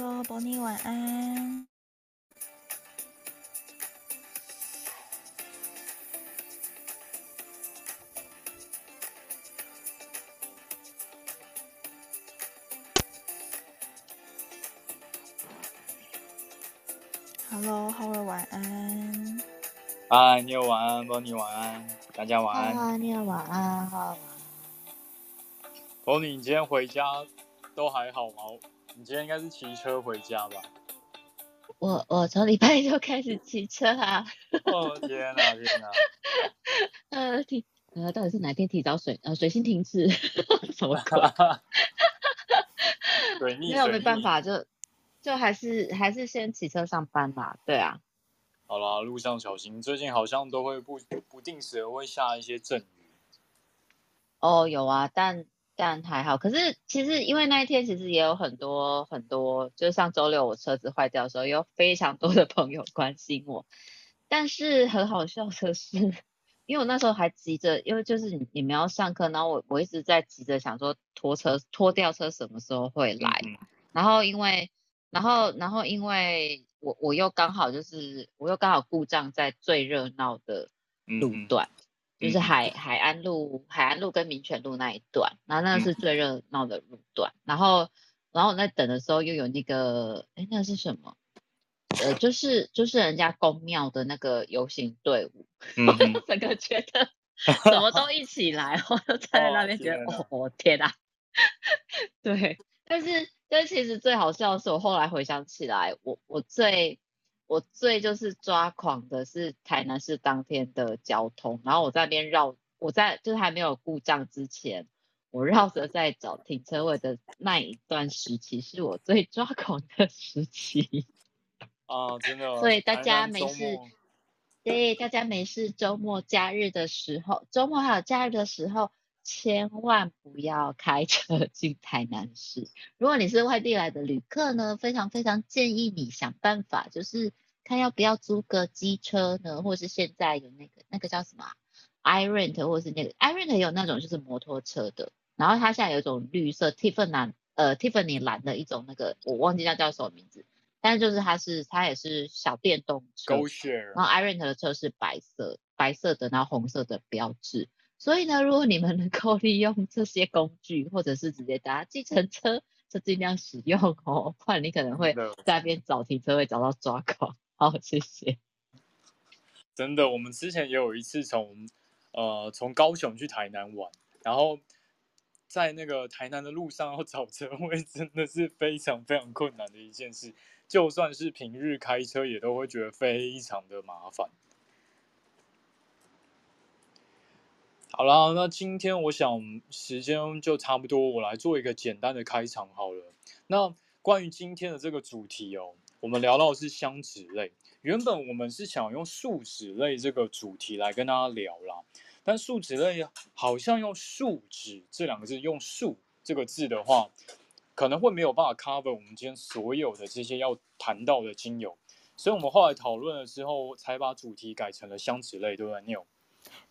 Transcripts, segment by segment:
Hello，宝妮晚安。Hello，Howard 晚安。嗨，你好，晚安，宝妮晚安，大家晚安。嗨，你好，晚安，好。宝妮，你今天回家都还好吗？你今天应该是骑车回家吧？我我从礼拜就开始骑车啊！哦天哪天哪！呃提呃到底是哪天提早水呃水星停滞？什么鬼？水逆？没有没办法，就就还是还是先骑车上班吧。对啊。好啦，路上小心，最近好像都会不不定时的会下一些阵雨。哦有啊，但。但还好，可是其实因为那一天其实也有很多很多，就是上周六我车子坏掉的时候，有非常多的朋友关心我。但是很好笑的是，因为我那时候还急着，因为就是你你们要上课，然后我我一直在急着想说拖车拖吊车什么时候会来，嗯、然后因为然后然后因为我我又刚好就是我又刚好故障在最热闹的路段。嗯就是海海岸路、海岸路跟民权路那一段，然后那个是最热闹的路段。嗯、然后，然后我在等的时候又有那个，哎，那是什么？呃，就是就是人家公庙的那个游行队伍。嗯、整个觉得什么都一起来，我就站在那边觉得，哦，哦天啊！对，但是但是其实最好笑的是，我后来回想起来，我我最。我最就是抓狂的是台南市当天的交通，然后我在那边绕，我在就是还没有故障之前，我绕着在找停车位的那一段时期，是我最抓狂的时期。啊，真的。所以大家没事，对，大家没事，周末假日的时候，周末还有假日的时候，千万不要开车 进台南市。如果你是外地来的旅客呢，非常非常建议你想办法，就是看要不要租个机车呢，或是现在有那个那个叫什么 iRent，或是那个 iRent 有那种就是摩托车的，然后它现在有一种绿色 Tiffany 蓝呃 Tiffany 蓝的一种那个，我忘记它叫什么名字，但是就是它是它也是小电动车然后 iRent 的车是白色白色的，然后红色的标志。所以呢，如果你们能够利用这些工具，或者是直接搭计程车，就尽量使用哦，不然你可能会在那边找停车位找到抓狂。好，谢谢。真的，我们之前也有一次从呃从高雄去台南玩，然后在那个台南的路上要找车位，真的是非常非常困难的一件事。就算是平日开车，也都会觉得非常的麻烦。好啦，那今天我想时间就差不多，我来做一个简单的开场好了。那关于今天的这个主题哦，我们聊到的是香脂类。原本我们是想用树脂类这个主题来跟大家聊啦，但树脂类好像用树脂这两个字，用树这个字的话，可能会没有办法 cover 我们今天所有的这些要谈到的精油，所以我们后来讨论了之后，才把主题改成了香脂类，对不对，Neil？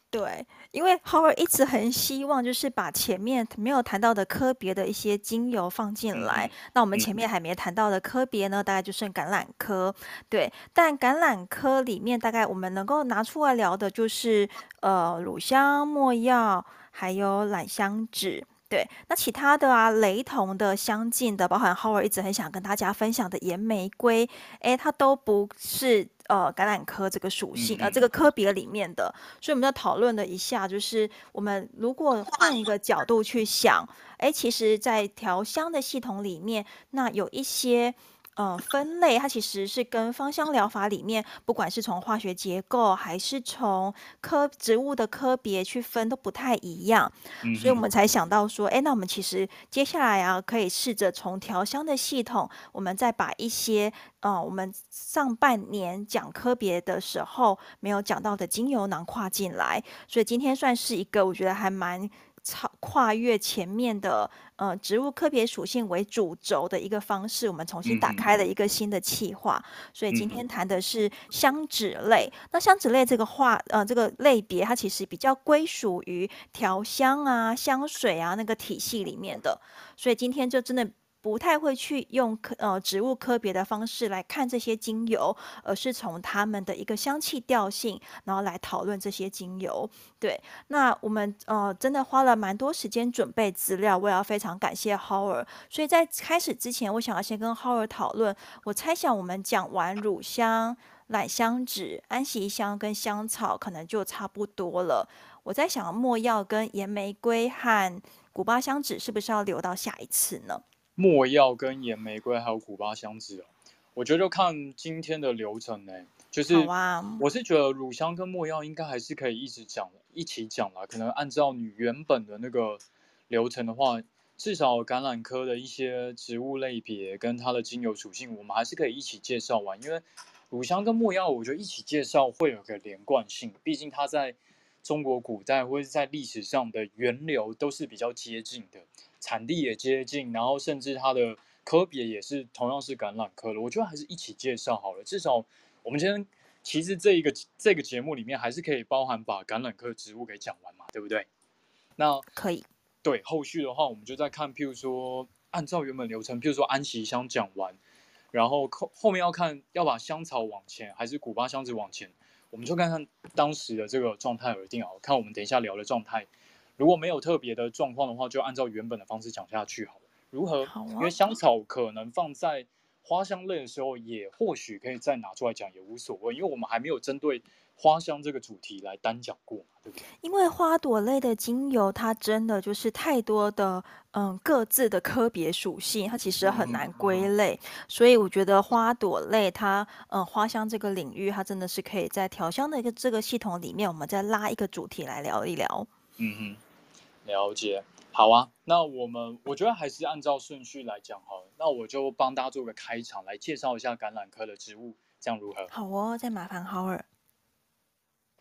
对，因为 Howard 一直很希望就是把前面没有谈到的科别的一些精油放进来。嗯、那我们前面还没谈到的科别呢，大概就剩橄榄科。对，但橄榄科里面大概我们能够拿出来聊的就是呃乳香、没药，还有榄香脂。对，那其他的啊，雷同的、相近的，包含 Howard 一直很想跟大家分享的岩玫瑰，哎，它都不是。呃，橄榄科这个属性，呃，这个科别里面的，所以我们在讨论了一下，就是我们如果换一个角度去想，哎，其实，在调香的系统里面，那有一些。呃，分类它其实是跟芳香疗法里面，不管是从化学结构还是从科植物的科别去分，都不太一样。嗯、所以我们才想到说，哎，那我们其实接下来啊，可以试着从调香的系统，我们再把一些呃，我们上半年讲科别的时候没有讲到的精油囊跨进来。所以今天算是一个，我觉得还蛮。超跨越前面的呃植物科别属性为主轴的一个方式，我们重新打开了一个新的企划。所以今天谈的是香脂类。那香脂类这个话呃这个类别，它其实比较归属于调香啊、香水啊那个体系里面的。所以今天就真的不太会去用科呃植物科别的方式来看这些精油，而是从它们的一个香气调性，然后来讨论这些精油。对，那我们呃真的花了蛮多时间准备资料，我也要非常感谢 Howard。所以在开始之前，我想要先跟 Howard 讨论。我猜想我们讲完乳香、榄香脂、安息香跟香草，可能就差不多了。我在想，没药跟岩玫瑰和古巴香脂是不是要留到下一次呢？没药跟岩玫瑰还有古巴香脂哦，我觉得就看今天的流程呢。就是，我是觉得乳香跟墨药应该还是可以一直讲，一起讲啦。可能按照你原本的那个流程的话，至少橄榄科的一些植物类别跟它的精油属性，我们还是可以一起介绍完。因为乳香跟墨药，我觉得一起介绍会有个连贯性，毕竟它在。中国古代或者在历史上的源流都是比较接近的，产地也接近，然后甚至它的科别也是同样是橄榄科的。我觉得还是一起介绍好了，至少我们今天其实这一个这个节目里面还是可以包含把橄榄科植物给讲完嘛，对不对？那可以。对，后续的话我们就再看，譬如说按照原本流程，譬如说安息香讲完，然后后后面要看要把香草往前还是古巴香脂往前。我们就看看当时的这个状态而定啊，看我们等一下聊的状态，如果没有特别的状况的话，就按照原本的方式讲下去好了。如何？因为香草可能放在花香类的时候，也或许可以再拿出来讲，也无所谓，因为我们还没有针对。花香这个主题来单讲过嘛，对不对？因为花朵类的精油，它真的就是太多的嗯各自的科别属性，它其实很难归类。嗯、所以我觉得花朵类它嗯花香这个领域，它真的是可以在调香的一个这个系统里面，我们再拉一个主题来聊一聊。嗯哼，了解。好啊，那我们我觉得还是按照顺序来讲好了。那我就帮大家做个开场，来介绍一下橄榄科的植物，这样如何？好哦，再麻烦 Howard。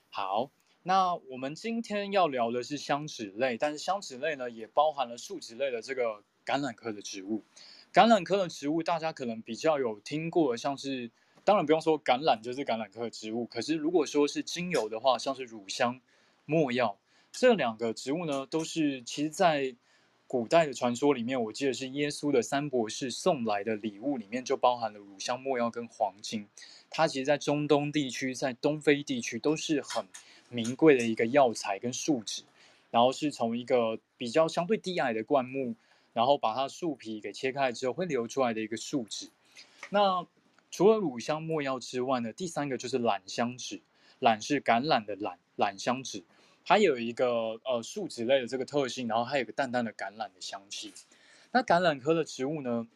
好，那我们今天要聊的是香脂类，但是香脂类呢也包含了树脂类的这个橄榄科的植物。橄榄科的植物大家可能比较有听过，像是当然不用说橄榄就是橄榄科的植物，可是如果说是精油的话，像是乳香、没药这两个植物呢，都是其实在古代的传说里面，我记得是耶稣的三博士送来的礼物里面就包含了乳香、没药跟黄金。它其实，在中东地区，在东非地区都是很名贵的一个药材跟树脂，然后是从一个比较相对低矮的灌木，然后把它树皮给切开之后会流出来的一个树脂。那除了乳香、没药之外呢，第三个就是榄香脂，榄是橄榄的榄，榄香脂，它有一个呃树脂类的这个特性，然后还有个淡淡的橄榄的香气。那橄榄科的植物呢，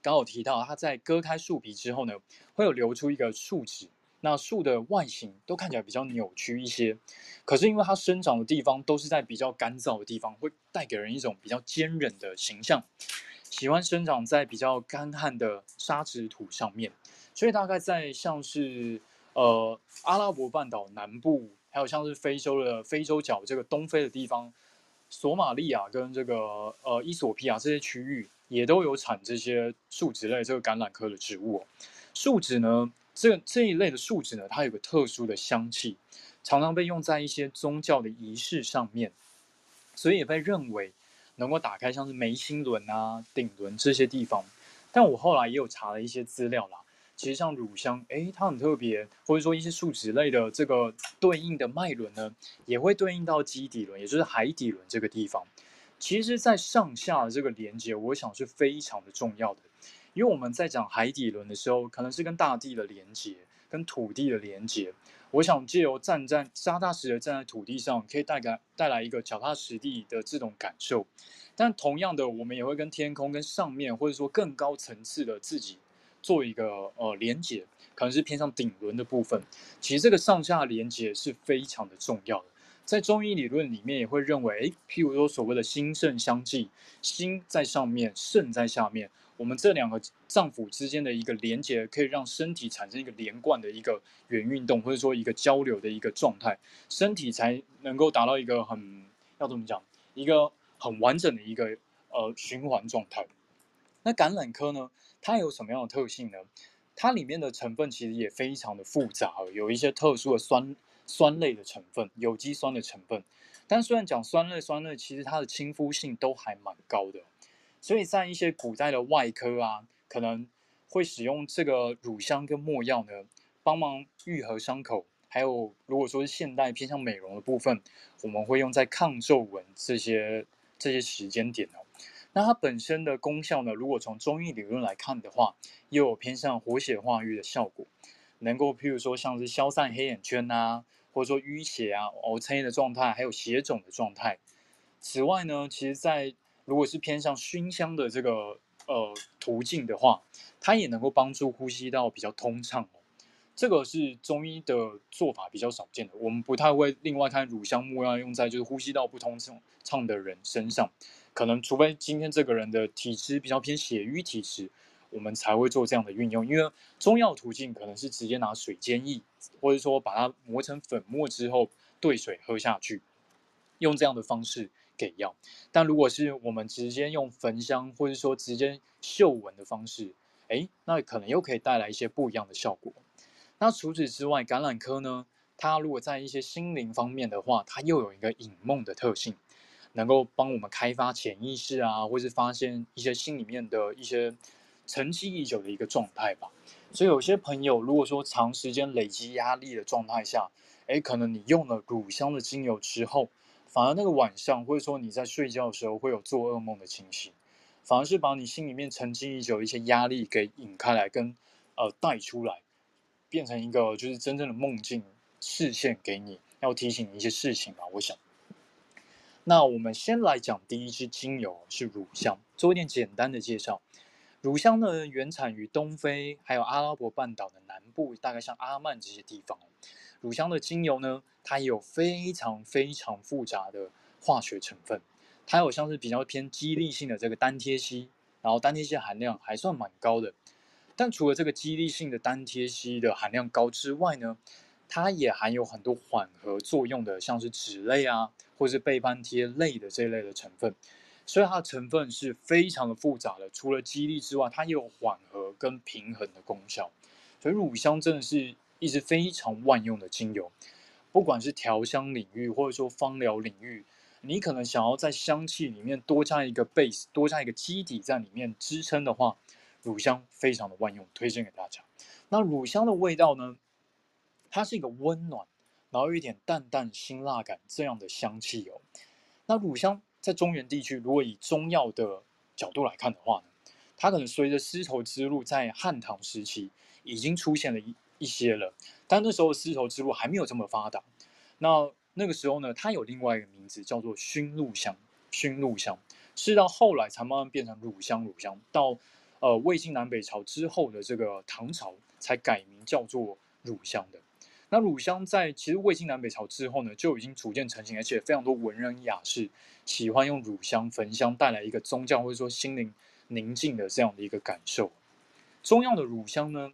刚好提到，它在割开树皮之后呢，会有流出一个树脂。那树的外形都看起来比较扭曲一些，可是因为它生长的地方都是在比较干燥的地方，会带给人一种比较坚韧的形象。喜欢生长在比较干旱的沙质土上面，所以大概在像是呃阿拉伯半岛南部，还有像是非洲的非洲角这个东非的地方，索马利亚跟这个呃伊索比亚这些区域。也都有产这些树脂类这个橄榄科的植物哦。树脂呢，这这一类的树脂呢，它有个特殊的香气，常常被用在一些宗教的仪式上面，所以也被认为能够打开像是眉心轮啊、顶轮这些地方。但我后来也有查了一些资料啦，其实像乳香，诶，它很特别，或者说一些树脂类的这个对应的脉轮呢，也会对应到基底轮，也就是海底轮这个地方。其实，在上下的这个连接，我想是非常的重要的，因为我们在讲海底轮的时候，可能是跟大地的连接，跟土地的连接。我想借由站在扎扎实实站在土地上，可以带来带来一个脚踏实地的这种感受。但同样的，我们也会跟天空、跟上面，或者说更高层次的自己做一个呃连接，可能是偏向顶轮的部分。其实这个上下连接是非常的重要的。在中医理论里面也会认为，诶，譬如说所谓的心肾相济，心在上面，肾在下面，我们这两个脏腑之间的一个连接，可以让身体产生一个连贯的一个圆运动，或者说一个交流的一个状态，身体才能够达到一个很要怎么讲，一个很完整的一个呃循环状态。那橄榄科呢，它有什么样的特性呢？它里面的成分其实也非常的复杂，有一些特殊的酸。酸类的成分，有机酸的成分，但虽然讲酸类，酸类其实它的亲肤性都还蛮高的。所以在一些古代的外科啊，可能会使用这个乳香跟没药呢，帮忙愈合伤口。还有，如果说是现代偏向美容的部分，我们会用在抗皱纹这些这些时间点哦。那它本身的功效呢，如果从中医理论来看的话，又有偏向活血化瘀的效果，能够譬如说像是消散黑眼圈啊，或者说淤血啊、凹陷的状态，还有血肿的状态。此外呢，其实在如果是偏向熏香的这个呃途径的话，它也能够帮助呼吸道比较通畅。这个是中医的做法比较少见的，我们不太会另外看乳香木要用在就是呼吸道不通畅的人身上，可能除非今天这个人的体质比较偏血瘀体质，我们才会做这样的运用。因为中药途径可能是直接拿水煎液，或者说把它磨成粉末之后兑水喝下去，用这样的方式给药。但如果是我们直接用焚香，或者说直接嗅闻的方式，诶，那可能又可以带来一些不一样的效果。那除此之外，橄榄科呢，它如果在一些心灵方面的话，它又有一个引梦的特性，能够帮我们开发潜意识啊，或是发现一些心里面的一些沉积已久的一个状态吧。所以有些朋友如果说长时间累积压力的状态下，诶，可能你用了乳香的精油之后，反而那个晚上或者说你在睡觉的时候会有做噩梦的情形，反而是把你心里面沉积已久一些压力给引开来，跟呃带出来。变成一个就是真正的梦境视线给你，要提醒你一些事情吧。我想，那我们先来讲第一支精油是乳香，做一点简单的介绍。乳香呢，原产于东非，还有阿拉伯半岛的南部，大概像阿曼这些地方。乳香的精油呢，它也有非常非常复杂的化学成分，它有像是比较偏激励性的这个单萜烯，然后单萜烯含量还算蛮高的。但除了这个激励性的单萜烯的含量高之外呢，它也含有很多缓和作用的，像是酯类啊，或是倍半萜类的这一类的成分，所以它的成分是非常的复杂的。除了激励之外，它也有缓和跟平衡的功效。所以乳香真的是一支非常万用的精油，不管是调香领域或者说芳疗领域，你可能想要在香气里面多加一个 base，多加一个基底在里面支撑的话。乳香非常的万用，推荐给大家。那乳香的味道呢？它是一个温暖，然后有一点淡淡辛辣感这样的香气哦。那乳香在中原地区，如果以中药的角度来看的话呢，它可能随着丝绸之路在汉唐时期已经出现了一一些了，但那时候丝绸之路还没有这么发达。那那个时候呢，它有另外一个名字叫做熏陆香，熏陆香是到后来才慢慢变成乳香，乳香到。呃，魏晋南北朝之后的这个唐朝才改名叫做乳香的。那乳香在其实魏晋南北朝之后呢，就已经逐渐成型，而且非常多文人雅士喜欢用乳香焚香，带来一个宗教或者说心灵宁静的这样的一个感受。中药的乳香呢，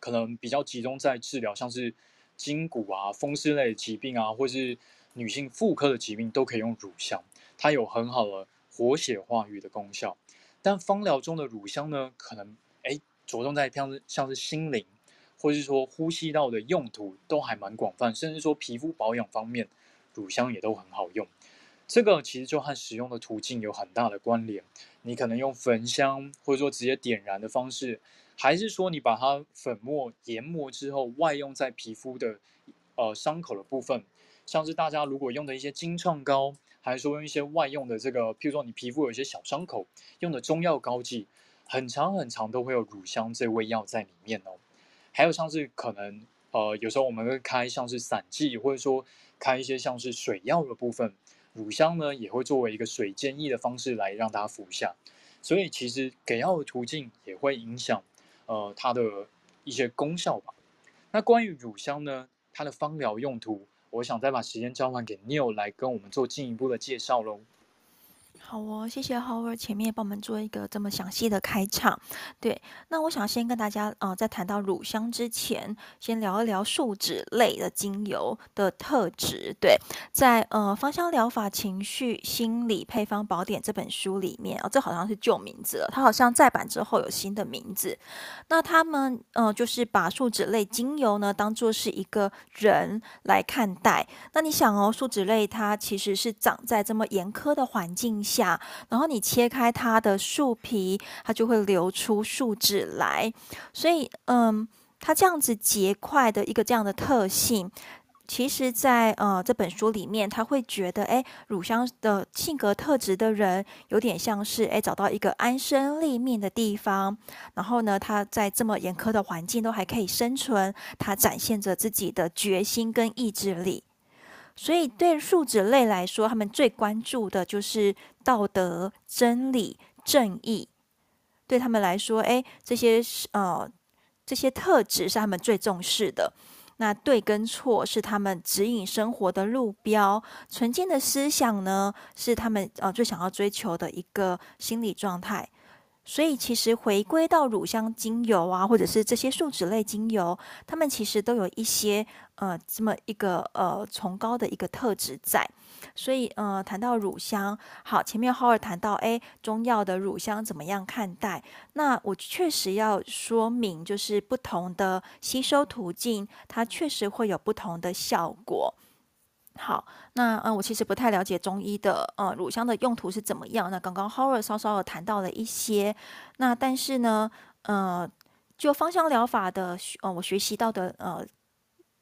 可能比较集中在治疗像是筋骨啊、风湿类的疾病啊，或是女性妇科的疾病，都可以用乳香，它有很好的活血化瘀的功效。但芳疗中的乳香呢，可能哎着重在像是像是心灵，或是说呼吸道的用途都还蛮广泛，甚至说皮肤保养方面，乳香也都很好用。这个其实就和使用的途径有很大的关联。你可能用焚香，或者说直接点燃的方式，还是说你把它粉末研磨之后外用在皮肤的呃伤口的部分，像是大家如果用的一些金创膏。还是说用一些外用的这个，譬如说你皮肤有一些小伤口，用的中药膏剂，很长很长都会有乳香这味药在里面哦。还有像是可能呃，有时候我们会开像是散剂，或者说开一些像是水药的部分，乳香呢也会作为一个水煎液的方式来让它服下。所以其实给药的途径也会影响呃它的一些功效吧。那关于乳香呢，它的芳疗用途。我想再把时间交还给 Neil 来跟我们做进一步的介绍喽。好哦，谢谢 Howard 前面帮我们做一个这么详细的开场。对，那我想先跟大家啊、呃，在谈到乳香之前，先聊一聊树脂类的精油的特质。对，在呃《芳香疗法情绪心理配方宝典》这本书里面啊、哦，这好像是旧名字了，它好像再版之后有新的名字。那他们呃，就是把树脂类精油呢，当做是一个人来看待。那你想哦，树脂类它其实是长在这么严苛的环境下，然后你切开它的树皮，它就会流出树脂来。所以，嗯，它这样子结块的一个这样的特性。其实在，在呃这本书里面，他会觉得，哎，乳香的性格特质的人，有点像是，哎，找到一个安身立命的地方，然后呢，他在这么严苛的环境都还可以生存，他展现着自己的决心跟意志力。所以，对树脂类来说，他们最关注的就是道德、真理、正义。对他们来说，哎，这些呃这些特质是他们最重视的。那对跟错是他们指引生活的路标，纯净的思想呢，是他们呃最想要追求的一个心理状态。所以其实回归到乳香精油啊，或者是这些树脂类精油，它们其实都有一些呃这么一个呃崇高的一个特质在。所以，呃，谈到乳香，好，前面浩尔谈到，哎，中药的乳香怎么样看待？那我确实要说明，就是不同的吸收途径，它确实会有不同的效果。好，那嗯，我其实不太了解中医的，呃，乳香的用途是怎么样？那刚刚浩尔稍稍的谈到了一些，那但是呢，呃，就芳香疗法的，呃，我学习到的，呃。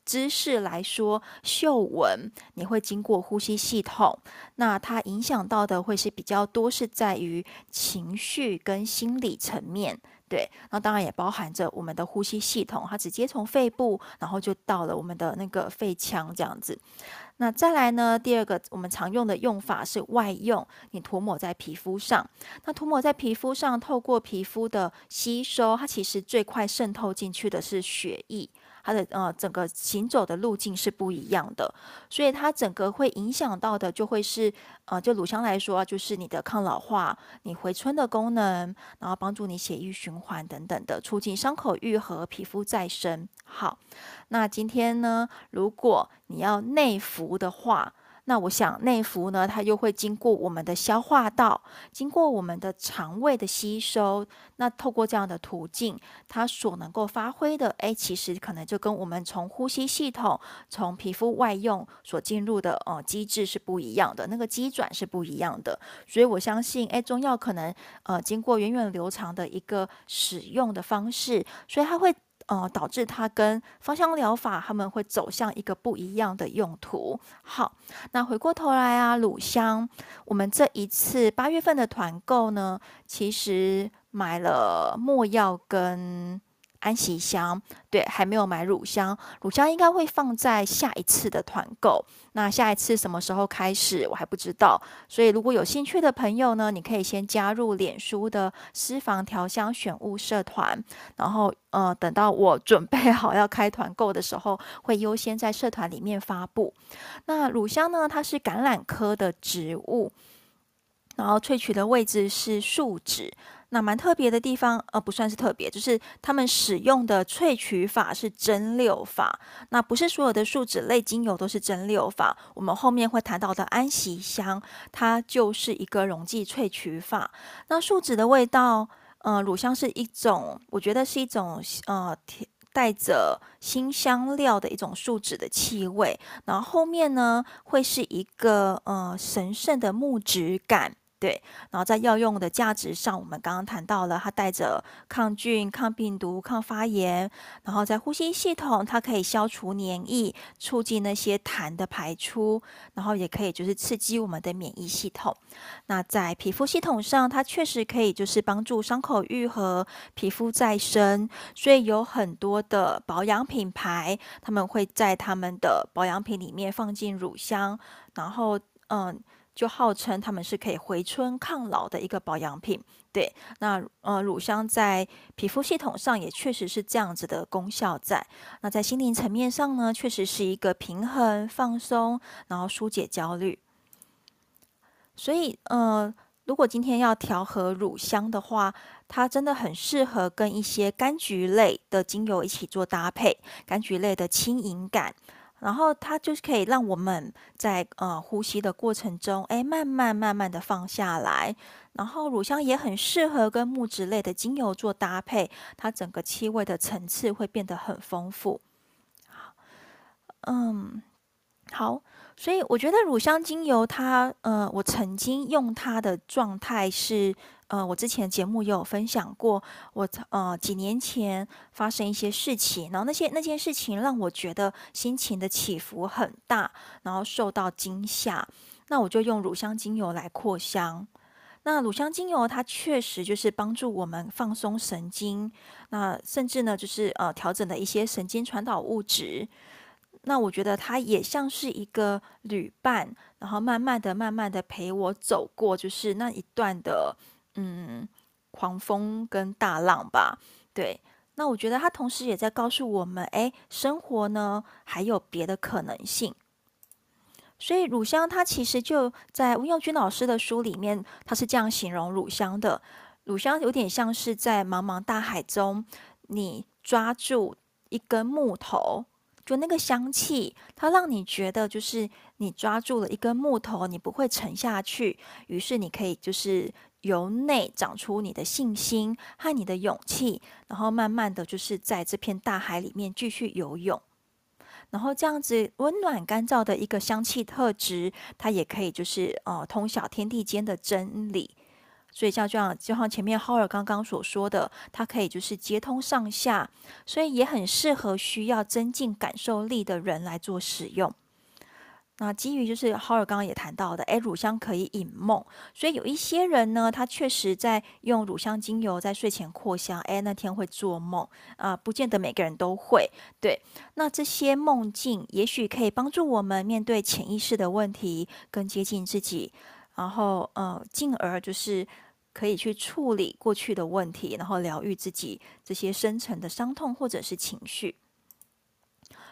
知识来说，嗅闻你会经过呼吸系统，那它影响到的会是比较多，是在于情绪跟心理层面。对，那当然也包含着我们的呼吸系统，它直接从肺部，然后就到了我们的那个肺腔这样子。那再来呢，第二个我们常用的用法是外用，你涂抹在皮肤上。那涂抹在皮肤上，透过皮肤的吸收，它其实最快渗透进去的是血液。它的呃整个行走的路径是不一样的，所以它整个会影响到的就会是呃，就乳香来说，就是你的抗老化、你回春的功能，然后帮助你血液循环等等的，促进伤口愈合、皮肤再生。好，那今天呢，如果你要内服的话。那我想内服呢，它又会经过我们的消化道，经过我们的肠胃的吸收。那透过这样的途径，它所能够发挥的，哎，其实可能就跟我们从呼吸系统、从皮肤外用所进入的呃机制是不一样的，那个机转是不一样的。所以我相信，哎，中药可能呃经过源远流长的一个使用的方式，所以它会。呃，导致它跟芳香疗法他们会走向一个不一样的用途。好，那回过头来啊，乳香，我们这一次八月份的团购呢，其实买了没药跟。安息香，对，还没有买乳香，乳香应该会放在下一次的团购。那下一次什么时候开始，我还不知道。所以如果有兴趣的朋友呢，你可以先加入脸书的私房调香选物社团，然后呃，等到我准备 好要开团购的时候，会优先在社团里面发布。那乳香呢，它是橄榄科的植物，然后萃取的位置是树脂。那蛮特别的地方，呃，不算是特别，就是他们使用的萃取法是蒸馏法。那不是所有的树脂类精油都是蒸馏法。我们后面会谈到的安息香，它就是一个溶剂萃取法。那树脂的味道，呃，乳香是一种，我觉得是一种，呃，带着辛香料的一种树脂的气味。然后后面呢，会是一个，呃，神圣的木质感。对，然后在药用的价值上，我们刚刚谈到了，它带着抗菌、抗病毒、抗发炎，然后在呼吸系统，它可以消除黏液，促进那些痰的排出，然后也可以就是刺激我们的免疫系统。那在皮肤系统上，它确实可以就是帮助伤口愈合、皮肤再生，所以有很多的保养品牌，他们会在他们的保养品里面放进乳香，然后嗯。就号称他们是可以回春抗老的一个保养品，对。那呃，乳香在皮肤系统上也确实是这样子的功效在。那在心灵层面上呢，确实是一个平衡、放松，然后疏解焦虑。所以呃，如果今天要调和乳香的话，它真的很适合跟一些柑橘类的精油一起做搭配，柑橘类的轻盈感。然后它就是可以让我们在呃呼吸的过程中，哎，慢慢慢慢的放下来。然后乳香也很适合跟木质类的精油做搭配，它整个气味的层次会变得很丰富。好，嗯，好，所以我觉得乳香精油它，呃，我曾经用它的状态是，呃，我之前节目也有分享过，我呃几年前发生一些事情，然后那些那件事情让我觉得心情的起伏很大，然后受到惊吓，那我就用乳香精油来扩香。那乳香精油它确实就是帮助我们放松神经，那甚至呢就是呃调整了一些神经传导物质。那我觉得它也像是一个旅伴，然后慢慢的、慢慢的陪我走过，就是那一段的嗯狂风跟大浪吧。对，那我觉得它同时也在告诉我们，哎，生活呢还有别的可能性。所以乳香它其实就在温佑君老师的书里面，他是这样形容乳香的：乳香有点像是在茫茫大海中，你抓住一根木头。就那个香气，它让你觉得就是你抓住了一根木头，你不会沉下去。于是你可以就是由内长出你的信心和你的勇气，然后慢慢的就是在这片大海里面继续游泳。然后这样子温暖干燥的一个香气特质，它也可以就是呃通晓天地间的真理。所以像这样，就像前面浩尔刚刚所说的，它可以就是接通上下，所以也很适合需要增进感受力的人来做使用。那基于就是浩尔刚刚也谈到的，诶，乳香可以引梦，所以有一些人呢，他确实在用乳香精油在睡前扩香，诶，那天会做梦啊，不见得每个人都会。对，那这些梦境也许可以帮助我们面对潜意识的问题，更接近自己。然后，呃，进而就是可以去处理过去的问题，然后疗愈自己这些深层的伤痛或者是情绪。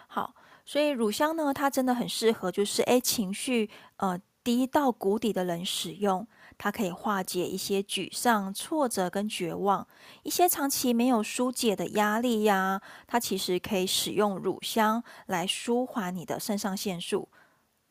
好，所以乳香呢，它真的很适合，就是诶，情绪呃低到谷底的人使用，它可以化解一些沮丧、挫折跟绝望，一些长期没有疏解的压力呀，它其实可以使用乳香来舒缓你的肾上腺素，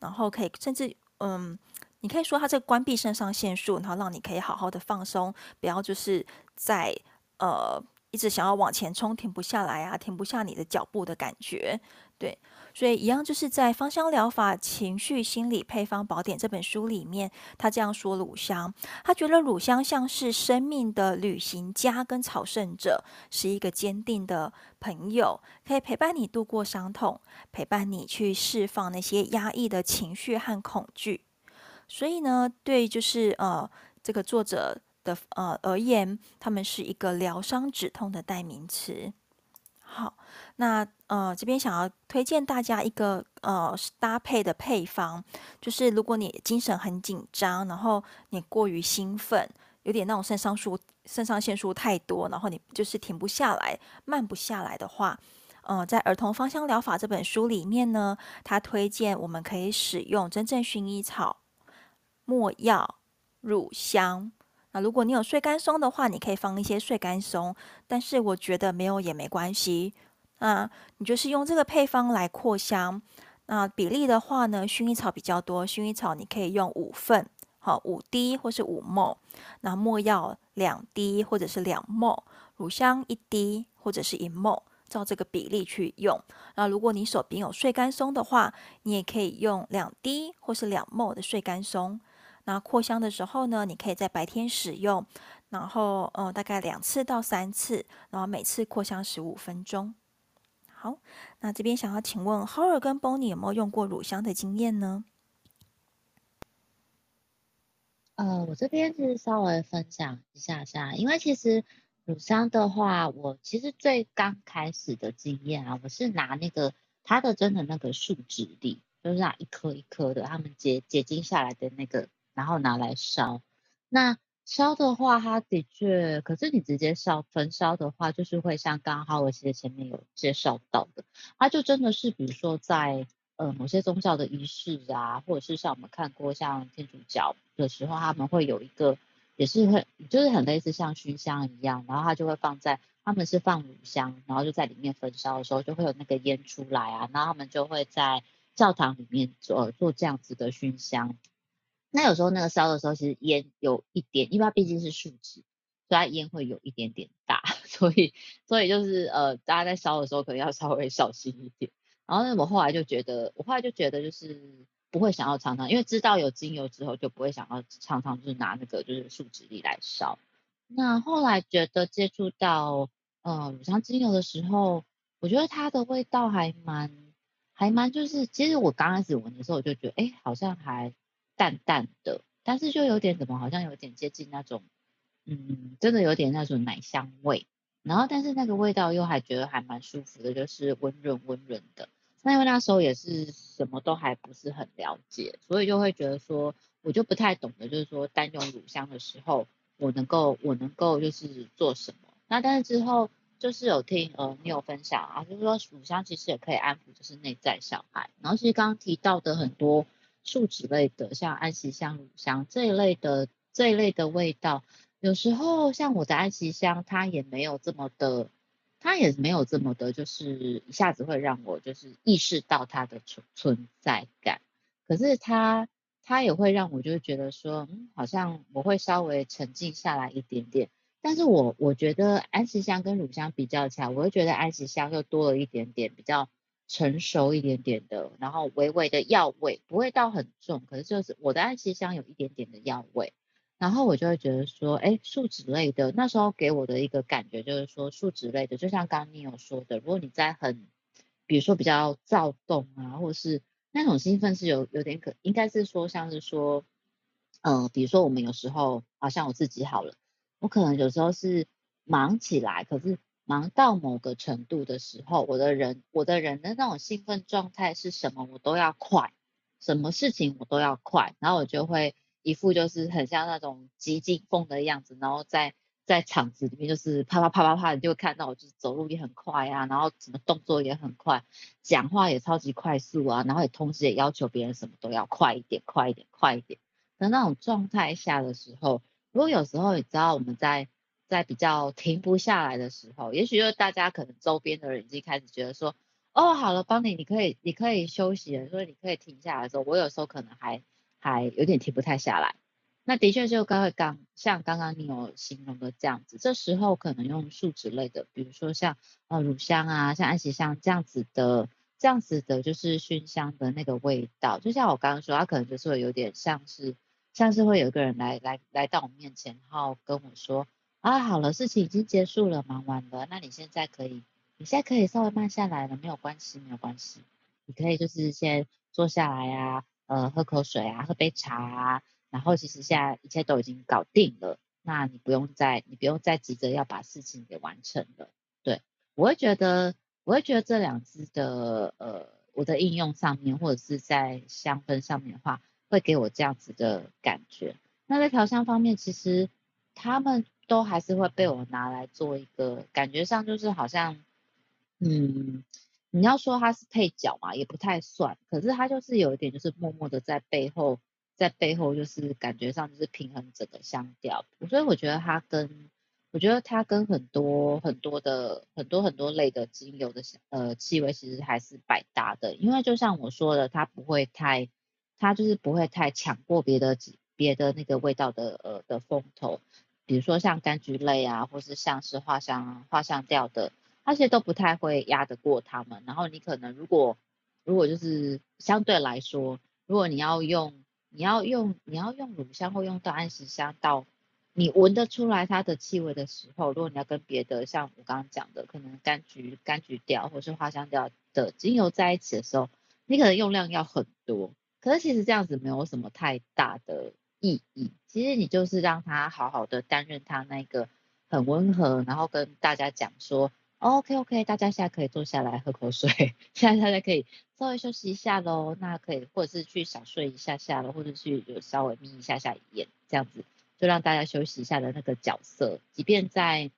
然后可以甚至嗯。你可以说它这关闭肾上腺素，然后让你可以好好的放松，不要就是在呃一直想要往前冲，停不下来啊，停不下你的脚步的感觉。对，所以一样就是在《芳香疗法情绪心理配方宝典》这本书里面，他这样说乳香，他觉得乳香像是生命的旅行家跟朝圣者，是一个坚定的朋友，可以陪伴你度过伤痛，陪伴你去释放那些压抑的情绪和恐惧。所以呢，对，就是呃，这个作者的呃而言，他们是一个疗伤止痛的代名词。好，那呃这边想要推荐大家一个呃搭配的配方，就是如果你精神很紧张，然后你过于兴奋，有点那种肾上素肾上腺素太多，然后你就是停不下来、慢不下来的话，呃，在《儿童芳香疗法》这本书里面呢，他推荐我们可以使用真正薰衣草。没药、乳香，那如果你有穗甘松的话，你可以放一些穗甘松，但是我觉得没有也没关系。啊，你就是用这个配方来扩香。那比例的话呢，薰衣草比较多，薰衣草你可以用五份，好，五滴或是五 ml。那没药两滴或者是两 ml，乳香一滴或者是一 ml，照这个比例去用。那如果你手边有穗甘松的话，你也可以用两滴或是两 ml 的穗甘松。那扩香的时候呢，你可以在白天使用，然后呃大概两次到三次，然后每次扩香十五分钟。好，那这边想要请问 Howard 跟 Bonnie 有没有用过乳香的经验呢？呃，我这边是稍微分享一下下，因为其实乳香的话，我其实最刚开始的经验啊，我是拿那个它的真的那个树脂粒，就是那一颗一颗的，他们结结晶下来的那个。然后拿来烧，那烧的话，它的确，可是你直接烧焚烧的话，就是会像刚刚我其实前面有介绍到的，它就真的是比如说在呃某些宗教的仪式啊，或者是像我们看过像天主教的时候，他们会有一个也是很就是很类似像熏香一样，然后它就会放在他们是放乳香，然后就在里面焚烧的时候就会有那个烟出来啊，然后他们就会在教堂里面做做这样子的熏香。那有时候那个烧的时候，其实烟有一点，因为它毕竟是树脂，所以它烟会有一点点大，所以所以就是呃，大家在烧的时候可能要稍微小心一点。然后呢，我后来就觉得，我后来就觉得就是不会想要常常，因为知道有精油之后，就不会想要常常就是拿那个就是树脂粒来烧。那后来觉得接触到呃乳香精油的时候，我觉得它的味道还蛮还蛮就是，其实我刚开始闻的时候，我就觉得哎，好像还淡淡的，但是就有点怎么，好像有点接近那种，嗯，真的有点那种奶香味。然后但是那个味道又还觉得还蛮舒服的，就是温润温润的。那因为那时候也是什么都还不是很了解，所以就会觉得说，我就不太懂得，就是说单用乳香的时候。我能够，我能够就是做什么？那但是之后就是有听呃你有分享啊，就是说乳香其实也可以安抚就是内在小孩。然后其实刚刚提到的很多树脂类的，像安息香、乳香这一类的这一类的味道，有时候像我的安息香，它也没有这么的，它也没有这么的，就是一下子会让我就是意识到它的存存在感。可是它。它也会让我就觉得说，嗯，好像我会稍微沉静下来一点点。但是我我觉得安息香跟乳香比较起来，我会觉得安息香又多了一点点比较成熟一点点的，然后微微的药味，不会到很重，可是就是我的安息香有一点点的药味。然后我就会觉得说，哎，树脂类的那时候给我的一个感觉就是说，树脂类的，就像刚刚你有说的，如果你在很，比如说比较躁动啊，或者是。那种兴奋是有有点可，应该是说像是说，呃，比如说我们有时候，好像我自己好了，我可能有时候是忙起来，可是忙到某个程度的时候，我的人我的人的那种兴奋状态是什么，我都要快，什么事情我都要快，然后我就会一副就是很像那种急惊风的样子，然后在。在场子里面就是啪啪啪啪啪，你就会看到我就是走路也很快啊，然后什么动作也很快，讲话也超级快速啊，然后也同时也要求别人什么都要快一点，快一点，快一点。在那种状态下的时候，如果有时候你知道我们在在比较停不下来的时候，也许就是大家可能周边的人已经开始觉得说，哦，好了，帮你，你可以你可以休息了，所以你可以停下来的时候，我有时候可能还还有点停不太下来。那的确就刚刚像刚刚你有形容的这样子，这时候可能用树脂类的，比如说像呃乳香啊，像安息香这样子的，这样子的就是熏香的那个味道，就像我刚刚说，它可能就是会有点像是像是会有一个人来来来到我面前，然后跟我说啊，好了，事情已经结束了，忙完了，那你现在可以，你现在可以稍微慢下来了，没有关系，没有关系，你可以就是先坐下来啊，呃，喝口水啊，喝杯茶啊。然后其实现在一切都已经搞定了，那你不用再你不用再急着要把事情给完成了。对，我会觉得我会觉得这两支的呃我的应用上面或者是在香氛上面的话，会给我这样子的感觉。那在调香方面，其实他们都还是会被我拿来做一个感觉上就是好像嗯，你要说它是配角嘛，也不太算，可是它就是有一点就是默默的在背后。在背后就是感觉上就是平衡整个香调，所以我觉得它跟我觉得它跟很多很多的很多很多类的精油的呃气味其实还是百搭的，因为就像我说的，它不会太它就是不会太抢过别的别的那个味道的呃的风头，比如说像柑橘类啊，或是像是花香花香调的，那些都不太会压得过它们。然后你可能如果如果就是相对来说，如果你要用你要用你要用乳香或用到安息香，到你闻得出来它的气味的时候，如果你要跟别的像我刚刚讲的，可能柑橘柑橘调或是花香调的精油在一起的时候，你可能用量要很多。可是其实这样子没有什么太大的意义，其实你就是让他好好的担任他那个很温和，然后跟大家讲说。OK OK，大家现在可以坐下来喝口水，现在大家可以稍微休息一下喽。那可以或者是去小睡一下下了，或者去有稍微眯一下下眼，这样子就让大家休息一下的那个角色。即便在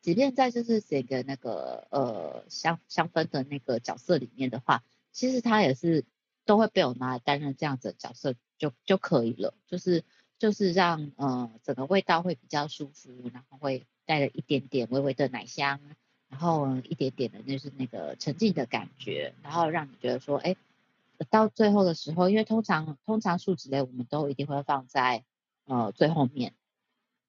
即便在就是这个那个呃香香氛的那个角色里面的话，其实他也是都会被我拿来担任这样子的角色就就可以了。就是就是让呃整个味道会比较舒服，然后会带了一点点微微的奶香。然后一点点的，就是那个沉静的感觉，然后让你觉得说，哎，到最后的时候，因为通常通常树脂类我们都一定会放在呃最后面，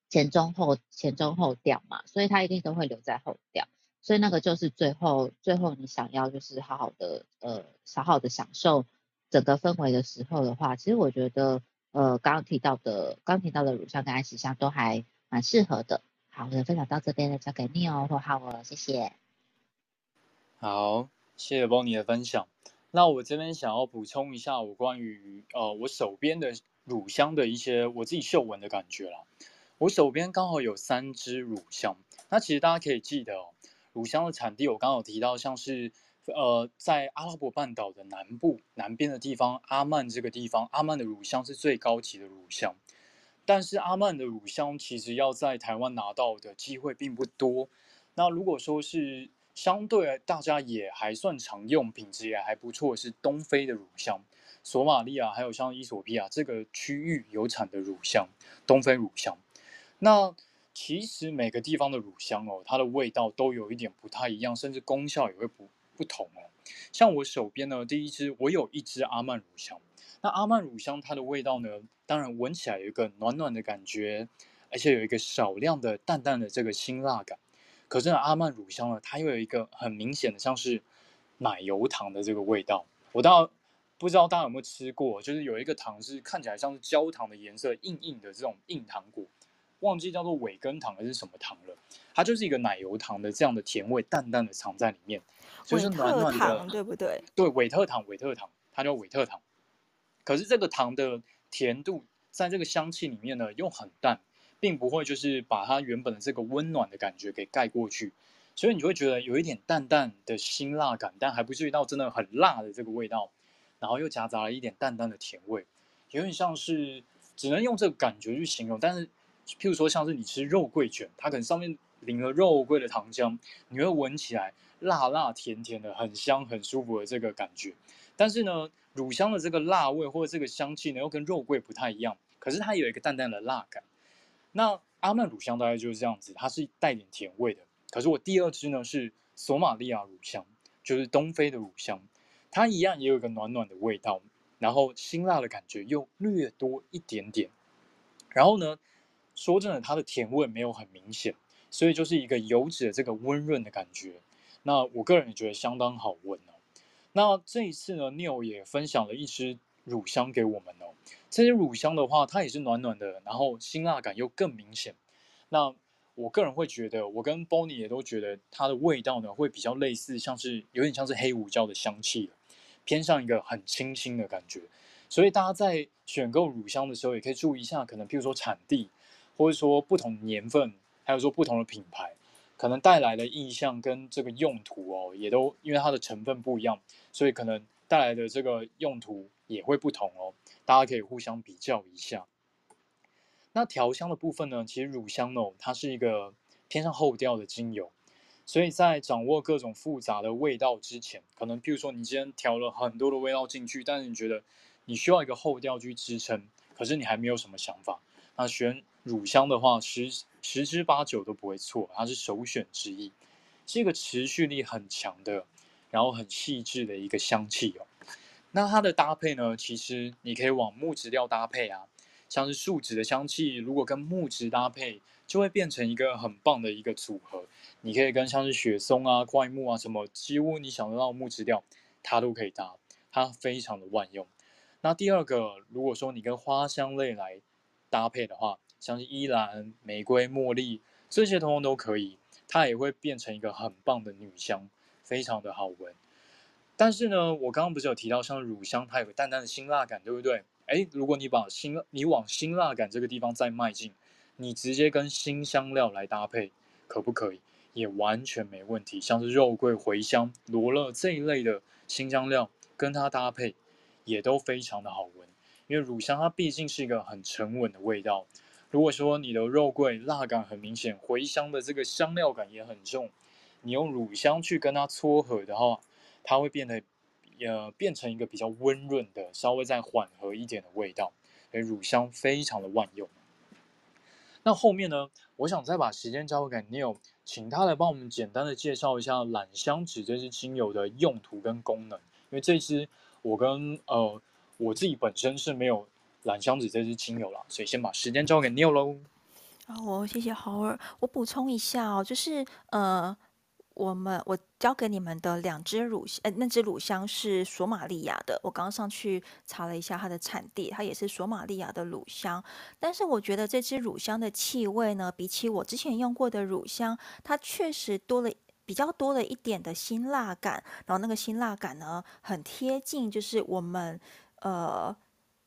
前中后前中后调嘛，所以它一定都会留在后调。所以那个就是最后最后你想要就是好好的呃好好的享受整个氛围的时候的话，其实我觉得呃刚刚提到的刚提到的乳香跟安息香都还蛮适合的。好，我的分享到这边了，交给 Neil 或 Howard，谢谢。好，谢谢 Bonnie 的分享。那我这边想要补充一下我关于呃我手边的乳香的一些我自己嗅闻的感觉啦。我手边刚好有三支乳香，那其实大家可以记得哦。乳香的产地，我刚好提到，像是呃，在阿拉伯半岛的南部南边的地方，阿曼这个地方，阿曼的乳香是最高级的乳香。但是阿曼的乳香其实要在台湾拿到的机会并不多。那如果说是相对大家也还算常用，品质也还不错，是东非的乳香，索马利亚还有像伊索比亚这个区域有产的乳香，东非乳香。那其实每个地方的乳香哦，它的味道都有一点不太一样，甚至功效也会不不同哦。像我手边呢，第一支我有一支阿曼乳香，那阿曼乳香它的味道呢，当然闻起来有一个暖暖的感觉，而且有一个少量的淡淡的这个辛辣感。可是呢，阿曼乳香呢，它又有一个很明显的像是奶油糖的这个味道。我倒不知道大家有没有吃过，就是有一个糖是看起来像是焦糖的颜色，硬硬的这种硬糖果。忘记叫做伟根糖还是什么糖了，它就是一个奶油糖的这样的甜味，淡淡的藏在里面，就是暖暖的，对不对？对，伟特糖，伟特糖，它叫伟特糖。可是这个糖的甜度在这个香气里面呢，又很淡，并不会就是把它原本的这个温暖的感觉给盖过去，所以你就会觉得有一点淡淡的辛辣感，但还不至于到真的很辣的这个味道，然后又夹杂了一点淡淡的甜味，有点像是只能用这个感觉去形容，但是。譬如说，像是你吃肉桂卷，它可能上面淋了肉桂的糖浆，你会闻起来辣辣甜甜的，很香很舒服的这个感觉。但是呢，乳香的这个辣味或者这个香气呢，又跟肉桂不太一样，可是它有一个淡淡的辣感。那阿曼乳香大概就是这样子，它是带点甜味的。可是我第二支呢是索马利亚乳香，就是东非的乳香，它一样也有一个暖暖的味道，然后辛辣的感觉又略多一点点。然后呢，说真的，它的甜味没有很明显，所以就是一个油脂的这个温润的感觉。那我个人也觉得相当好闻哦。那这一次呢，Neil 也分享了一支乳香给我们哦。这些乳香的话，它也是暖暖的，然后辛辣感又更明显。那我个人会觉得，我跟 Bonnie 也都觉得它的味道呢，会比较类似，像是有点像是黑胡椒的香气，偏向一个很清新的感觉。所以大家在选购乳香的时候，也可以注意一下，可能譬如说产地。或者说不同年份，还有说不同的品牌，可能带来的意象跟这个用途哦，也都因为它的成分不一样，所以可能带来的这个用途也会不同哦。大家可以互相比较一下。那调香的部分呢，其实乳香哦，它是一个偏向后调的精油，所以在掌握各种复杂的味道之前，可能譬如说你今天调了很多的味道进去，但是你觉得你需要一个后调去支撑，可是你还没有什么想法，那选。乳香的话，十十之八九都不会错，它是首选之一，是一个持续力很强的，然后很细致的一个香气哦。那它的搭配呢，其实你可以往木质调搭配啊，像是树脂的香气，如果跟木质搭配，就会变成一个很棒的一个组合。你可以跟像是雪松啊、怪木啊什么，几乎你想得到木质调，它都可以搭，它非常的万用。那第二个，如果说你跟花香类来搭配的话，像是依兰、玫瑰、茉莉这些，通通都可以，它也会变成一个很棒的女香，非常的好闻。但是呢，我刚刚不是有提到，像乳香，它有淡淡的辛辣感，对不对？诶，如果你把辛，你往辛辣感这个地方再迈进，你直接跟辛香料来搭配，可不可以？也完全没问题。像是肉桂、茴香、罗勒这一类的辛香料，跟它搭配，也都非常的好闻。因为乳香它毕竟是一个很沉稳的味道。如果说你的肉桂辣感很明显，茴香的这个香料感也很重，你用乳香去跟它撮合的话，它会变得呃变成一个比较温润的，稍微再缓和一点的味道。所以乳香非常的万用。那后面呢，我想再把时间交给 Neil，请他来帮我们简单的介绍一下榄香脂这支精油的用途跟功能。因为这支我跟呃我自己本身是没有。榄香子这支精油了，所以先把时间交给 Neil 喽。哦，谢谢 Howard。我补充一下哦，就是呃，我们我交给你们的两支乳香，呃，那支乳香是索马利亚的。我刚刚上去查了一下它的产地，它也是索马利亚的乳香。但是我觉得这支乳香的气味呢，比起我之前用过的乳香，它确实多了比较多了一点的辛辣感。然后那个辛辣感呢，很贴近，就是我们呃。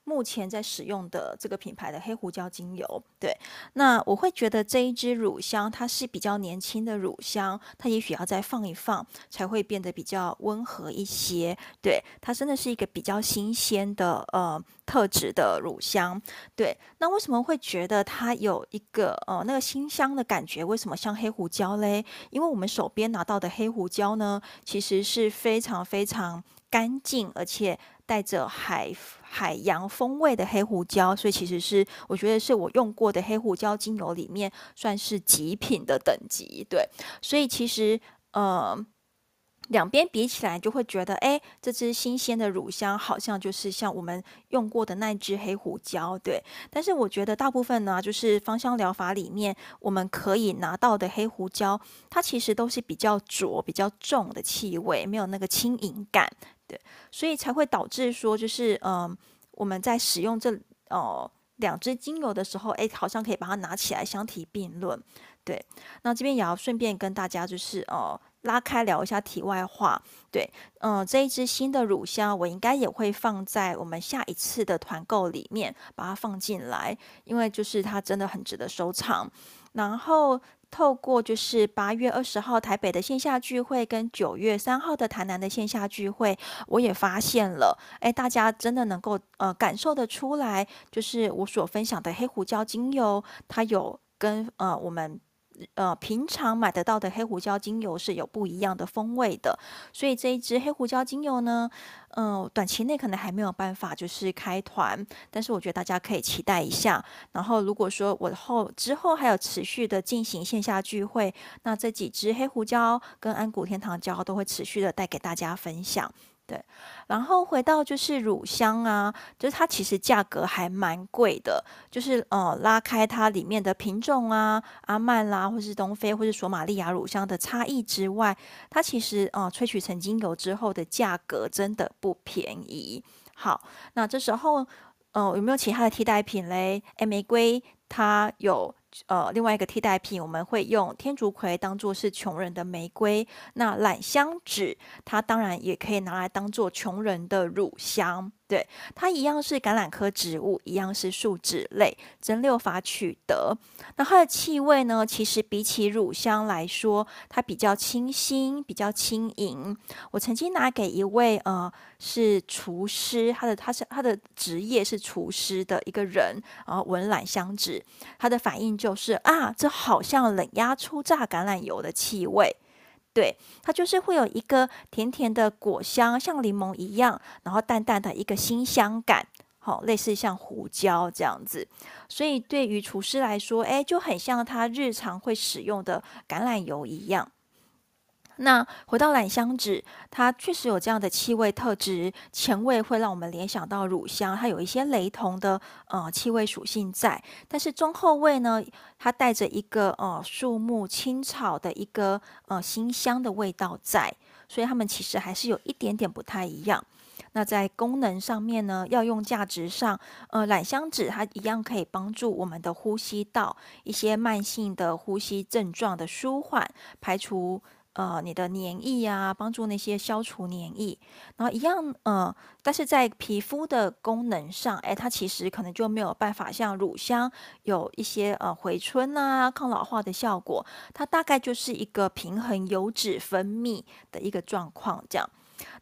目前在使用的这个品牌的黑胡椒精油，对，那我会觉得这一支乳香它是比较年轻的乳香，它也许要再放一放才会变得比较温和一些。对，它真的是一个比较新鲜的呃特质的乳香。对，那为什么会觉得它有一个呃那个新香的感觉？为什么像黑胡椒嘞？因为我们手边拿到的黑胡椒呢，其实是非常非常干净，而且带着海。海洋风味的黑胡椒，所以其实是我觉得是我用过的黑胡椒精油里面算是极品的等级，对。所以其实呃两边比起来，就会觉得哎，这支新鲜的乳香好像就是像我们用过的那支黑胡椒，对。但是我觉得大部分呢，就是芳香疗法里面我们可以拿到的黑胡椒，它其实都是比较浊、比较重的气味，没有那个轻盈感。对，所以才会导致说，就是嗯、我们在使用这哦、呃、两支精油的时候，哎，好像可以把它拿起来相提并论。对，那这边也要顺便跟大家就是哦、拉开聊一下题外话。对，嗯、这一支新的乳香，我应该也会放在我们下一次的团购里面，把它放进来，因为就是它真的很值得收藏。然后。透过就是八月二十号台北的线下聚会，跟九月三号的台南的线下聚会，我也发现了，哎，大家真的能够呃感受得出来，就是我所分享的黑胡椒精油，它有跟呃我们。呃，平常买得到的黑胡椒精油是有不一样的风味的，所以这一支黑胡椒精油呢，嗯、短期内可能还没有办法就是开团，但是我觉得大家可以期待一下。然后如果说我后之后还有持续的进行线下聚会，那这几支黑胡椒跟安古天堂椒都会持续的带给大家分享。对，然后回到就是乳香啊，就是它其实价格还蛮贵的，就是呃拉开它里面的品种啊，阿曼啦，或是东非，或是索马利亚乳香的差异之外，它其实呃萃取成精油之后的价格真的不便宜。好，那这时候呃有没有其他的替代品嘞？诶，玫瑰它有。呃，另外一个替代品，我们会用天竺葵当做是穷人的玫瑰。那榄香脂，它当然也可以拿来当做穷人的乳香。对，它一样是橄榄科植物，一样是树脂类，蒸馏法取得。那它的气味呢？其实比起乳香来说，它比较清新，比较轻盈。我曾经拿给一位呃是厨师，他的他是他的职业是厨师的一个人，然后闻榄香脂，他的反应就是啊，这好像冷压初榨橄榄油的气味。对，它就是会有一个甜甜的果香，像柠檬一样，然后淡淡的一个辛香感，好，类似像胡椒这样子。所以对于厨师来说，哎，就很像他日常会使用的橄榄油一样。那回到榄香脂，它确实有这样的气味特质，前味会让我们联想到乳香，它有一些雷同的呃气味属性在，但是中后味呢，它带着一个呃树木青草的一个呃新香的味道在，所以它们其实还是有一点点不太一样。那在功能上面呢，药用价值上，呃，榄香脂它一样可以帮助我们的呼吸道一些慢性的呼吸症状的舒缓，排除。呃，你的黏液啊，帮助那些消除黏液，然后一样，呃，但是在皮肤的功能上，哎，它其实可能就没有办法像乳香有一些呃回春啊、抗老化的效果，它大概就是一个平衡油脂分泌的一个状况，这样。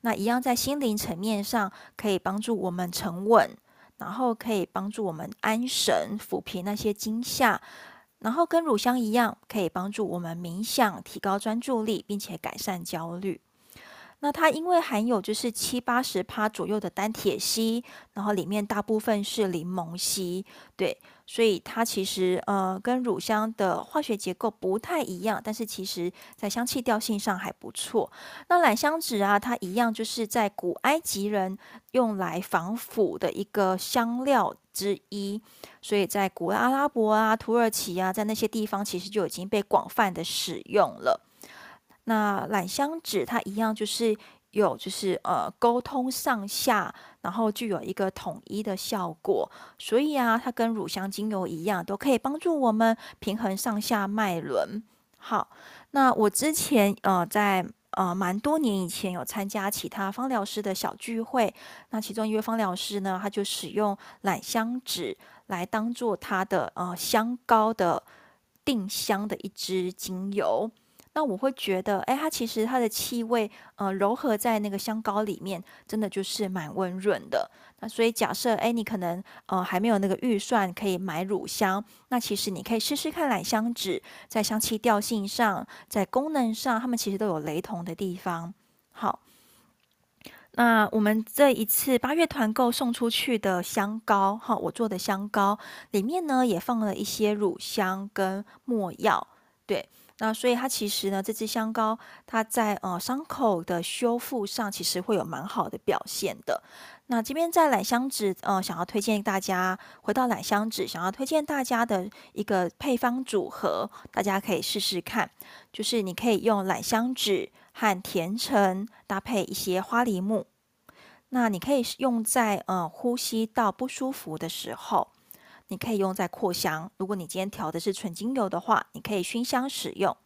那一样在心灵层面上，可以帮助我们沉稳，然后可以帮助我们安神、抚平那些惊吓。然后跟乳香一样，可以帮助我们冥想、提高专注力，并且改善焦虑。那它因为含有就是七八十趴左右的单萜烯，然后里面大部分是柠檬烯，对，所以它其实呃跟乳香的化学结构不太一样，但是其实在香气调性上还不错。那榄香脂啊，它一样就是在古埃及人用来防腐的一个香料之一，所以在古阿拉伯啊、土耳其啊，在那些地方其实就已经被广泛的使用了。那榄香脂它一样就是有就是呃沟通上下，然后具有一个统一的效果，所以啊，它跟乳香精油一样，都可以帮助我们平衡上下脉轮。好，那我之前呃在呃蛮多年以前有参加其他芳疗师的小聚会，那其中一位芳疗师呢，他就使用榄香纸来当做他的呃香膏的定香的一支精油。那我会觉得，哎，它其实它的气味，呃，柔和在那个香膏里面，真的就是蛮温润的。那所以假设，哎，你可能呃还没有那个预算可以买乳香，那其实你可以试试看奶香脂，在香气调性上，在功能上，它们其实都有雷同的地方。好，那我们这一次八月团购送出去的香膏，哈，我做的香膏里面呢，也放了一些乳香跟没药，对。那所以它其实呢，这支香膏它在呃伤口的修复上，其实会有蛮好的表现的。那这边在榄香纸呃，想要推荐大家回到榄香纸，想要推荐大家的一个配方组合，大家可以试试看。就是你可以用榄香纸和甜橙搭配一些花梨木，那你可以用在呃呼吸道不舒服的时候。你可以用在扩香，如果你今天调的是纯精油的话，你可以熏香使用。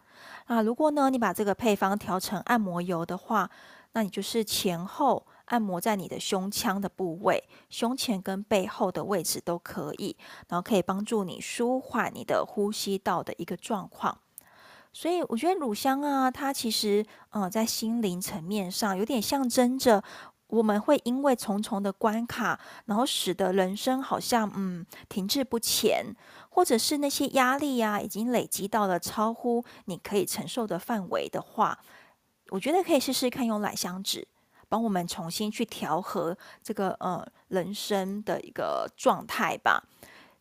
那，如果呢你把这个配方调成按摩油的话，那你就是前后按摩在你的胸腔的部位，胸前跟背后的位置都可以，然后可以帮助你舒缓你的呼吸道的一个状况。所以我觉得乳香啊，它其实呃在心灵层面上有点象征着。我们会因为重重的关卡，然后使得人生好像嗯停滞不前，或者是那些压力呀、啊、已经累积到了超乎你可以承受的范围的话，我觉得可以试试看用奶香纸帮我们重新去调和这个呃人生的一个状态吧。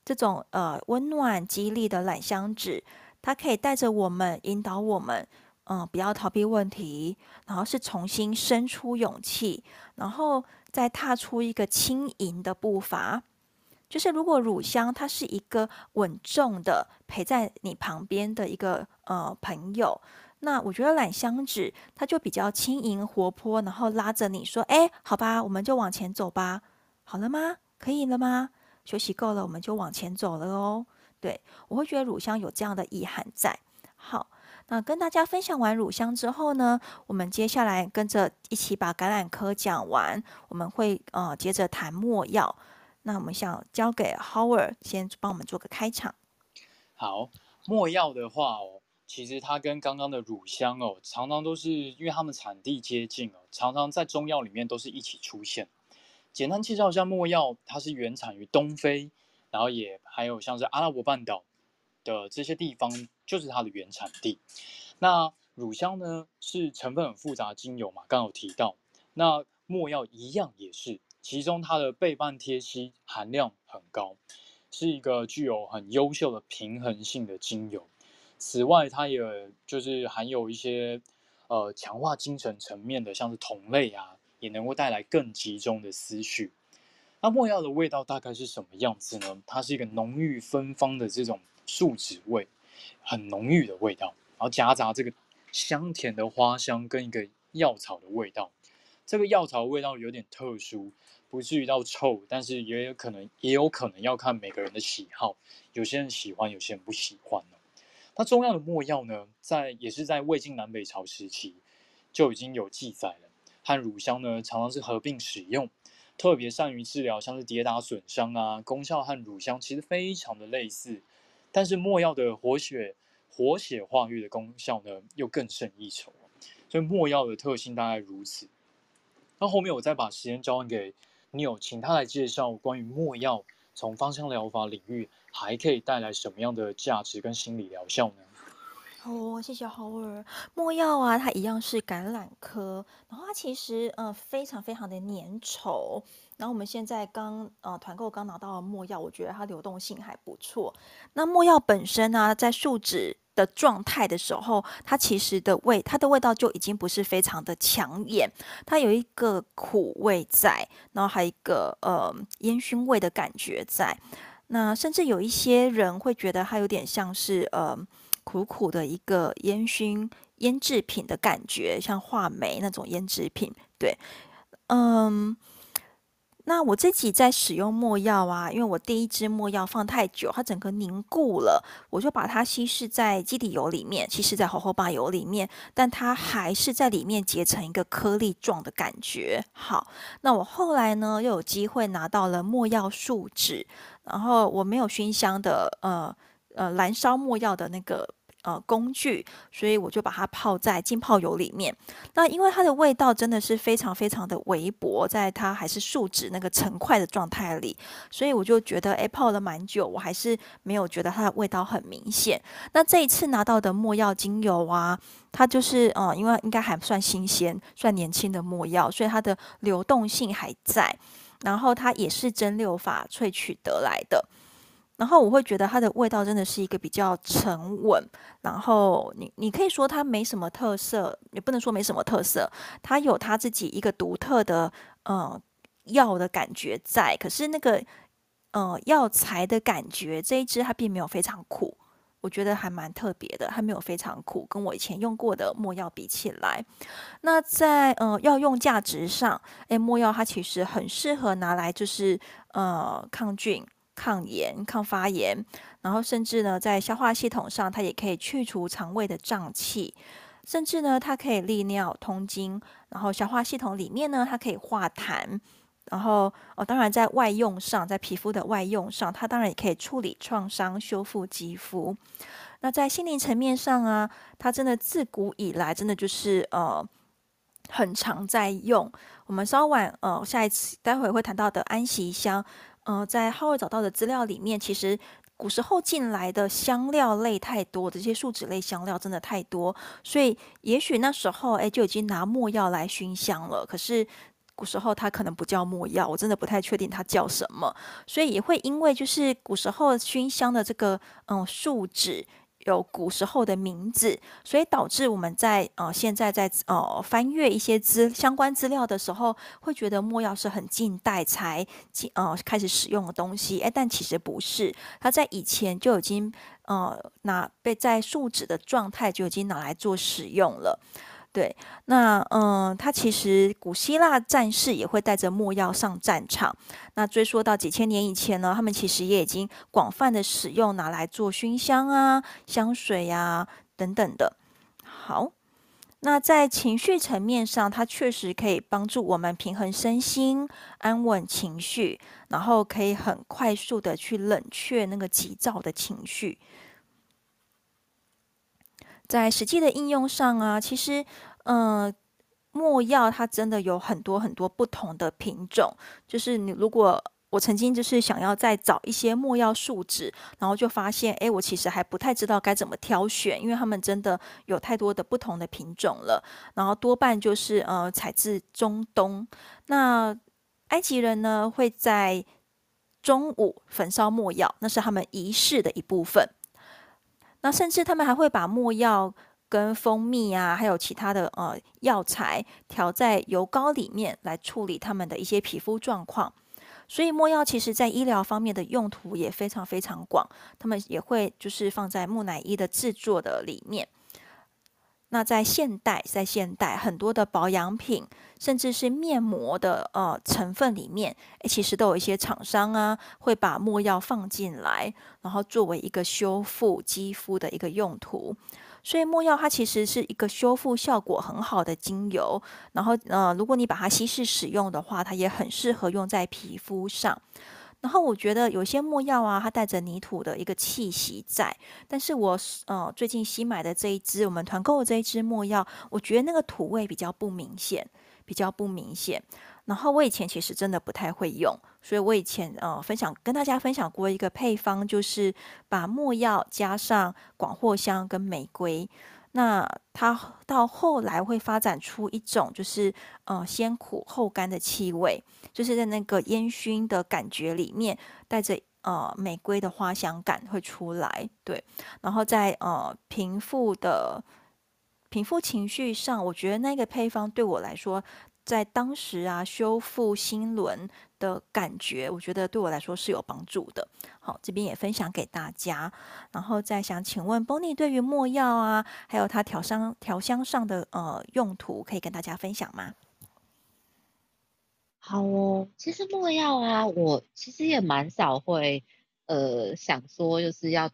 这种呃温暖激励的懒香纸，它可以带着我们，引导我们。嗯，不要逃避问题，然后是重新生出勇气，然后再踏出一个轻盈的步伐。就是如果乳香它是一个稳重的陪在你旁边的一个呃朋友，那我觉得榄香脂它就比较轻盈活泼，然后拉着你说：“哎，好吧，我们就往前走吧。好了吗？可以了吗？休息够了，我们就往前走了哦。”对，我会觉得乳香有这样的意涵在。好。那跟大家分享完乳香之后呢，我们接下来跟着一起把橄榄科讲完，我们会呃接着谈没药。那我们想交给 Howard 先帮我们做个开场。好，没药的话哦，其实它跟刚刚的乳香哦，常常都是因为它们产地接近哦，常常在中药里面都是一起出现。简单介绍一下没药，它是原产于东非，然后也还有像是阿拉伯半岛的这些地方。就是它的原产地。那乳香呢，是成分很复杂的精油嘛，刚有提到。那没药一样也是，其中它的倍半萜烯含量很高，是一个具有很优秀的平衡性的精油。此外，它也就是含有一些呃强化精神层面的，像是同类啊，也能够带来更集中的思绪。那没药的味道大概是什么样子呢？它是一个浓郁芬芳的这种树脂味。很浓郁的味道，然后夹杂这个香甜的花香跟一个药草的味道。这个药草味道有点特殊，不至于到臭，但是也有可能，也有可能要看每个人的喜好。有些人喜欢，有些人不喜欢呢。那中药的没药呢，在也是在魏晋南北朝时期就已经有记载了，和乳香呢常常是合并使用，特别善于治疗像是跌打损伤啊，功效和乳香其实非常的类似。但是没药的活血、活血化瘀的功效呢，又更胜一筹。所以没药的特性大概如此。那后面我再把时间交还给 Neil，请他来介绍关于没药从芳香疗法领域还可以带来什么样的价值跟心理疗效呢？哦，谢谢 Howard。没药啊，它一样是橄榄科，然后它其实呃非常非常的粘稠。然后我们现在刚呃团购刚拿到了没药，我觉得它流动性还不错。那没药本身呢、啊，在树脂的状态的时候，它其实的味，它的味道就已经不是非常的抢眼，它有一个苦味在，然后还有一个呃烟熏味的感觉在。那甚至有一些人会觉得它有点像是呃苦苦的一个烟熏腌制品的感觉，像话梅那种腌制品。对，嗯。那我自己在使用墨药啊，因为我第一支墨药放太久，它整个凝固了，我就把它稀释在基底油里面，稀释在荷荷巴油里面，但它还是在里面结成一个颗粒状的感觉。好，那我后来呢又有机会拿到了墨药树脂，然后我没有熏香的，呃呃，燃烧墨药的那个。呃，工具，所以我就把它泡在浸泡油里面。那因为它的味道真的是非常非常的微薄，在它还是树脂那个成块的状态里，所以我就觉得，哎，泡了蛮久，我还是没有觉得它的味道很明显。那这一次拿到的墨药精油啊，它就是，呃，因为应该还算新鲜、算年轻的墨药，所以它的流动性还在，然后它也是蒸馏法萃取得来的。然后我会觉得它的味道真的是一个比较沉稳，然后你你可以说它没什么特色，也不能说没什么特色，它有它自己一个独特的呃药的感觉在，可是那个呃药材的感觉这一支它并没有非常苦，我觉得还蛮特别的，它没有非常苦，跟我以前用过的没药比起来，那在呃药用价值上，诶，没药它其实很适合拿来就是呃抗菌。抗炎、抗发炎，然后甚至呢，在消化系统上，它也可以去除肠胃的胀气，甚至呢，它可以利尿、通经，然后消化系统里面呢，它可以化痰，然后哦，当然在外用上，在皮肤的外用上，它当然也可以处理创伤、修复肌肤。那在心灵层面上啊，它真的自古以来，真的就是呃，很常在用。我们稍晚呃，下一次待会会谈到的安息香。呃，在浩尔找到的资料里面，其实古时候进来的香料类太多，这些树脂类香料真的太多，所以也许那时候哎就已经拿墨药来熏香了。可是古时候它可能不叫墨药，我真的不太确定它叫什么，所以也会因为就是古时候熏香的这个嗯树脂。有古时候的名字，所以导致我们在呃现在在呃翻阅一些资相关资料的时候，会觉得墨药是很近代才呃开始使用的东西，哎，但其实不是，它在以前就已经呃拿被在树脂的状态就已经拿来做使用了。对，那嗯，他其实古希腊战士也会带着没药上战场。那追溯到几千年以前呢，他们其实也已经广泛的使用，拿来做熏香啊、香水呀、啊、等等的。好，那在情绪层面上，它确实可以帮助我们平衡身心、安稳情绪，然后可以很快速的去冷却那个急躁的情绪。在实际的应用上啊，其实，嗯、呃，没药它真的有很多很多不同的品种。就是你如果我曾经就是想要再找一些墨药树脂，然后就发现，哎，我其实还不太知道该怎么挑选，因为他们真的有太多的不同的品种了。然后多半就是呃采自中东，那埃及人呢会在中午焚烧墨药，那是他们仪式的一部分。那甚至他们还会把墨药跟蜂蜜啊，还有其他的呃药材调在油膏里面来处理他们的一些皮肤状况。所以墨药其实在医疗方面的用途也非常非常广，他们也会就是放在木乃伊的制作的里面。那在现代，在现代很多的保养品，甚至是面膜的呃成分里面，其实都有一些厂商啊，会把没药放进来，然后作为一个修复肌肤的一个用途。所以没药它其实是一个修复效果很好的精油，然后呃，如果你把它稀释使用的话，它也很适合用在皮肤上。然后我觉得有些墨药啊，它带着泥土的一个气息在。但是我呃最近新买的这一支，我们团购的这一支墨药，我觉得那个土味比较不明显，比较不明显。然后我以前其实真的不太会用，所以我以前呃分享跟大家分享过一个配方，就是把墨药加上广藿香跟玫瑰。那它到后来会发展出一种就是呃先苦后甘的气味，就是在那个烟熏的感觉里面带着呃玫瑰的花香感会出来，对。然后在呃平复的平复情绪上，我觉得那个配方对我来说在当时啊修复心轮的感觉，我觉得对我来说是有帮助的。好，这边也分享给大家。然后再想请问 Bonnie 对于没药啊，还有它调香调香上的呃用途，可以跟大家分享吗？好哦，其实没药啊，我其实也蛮少会呃想说就是要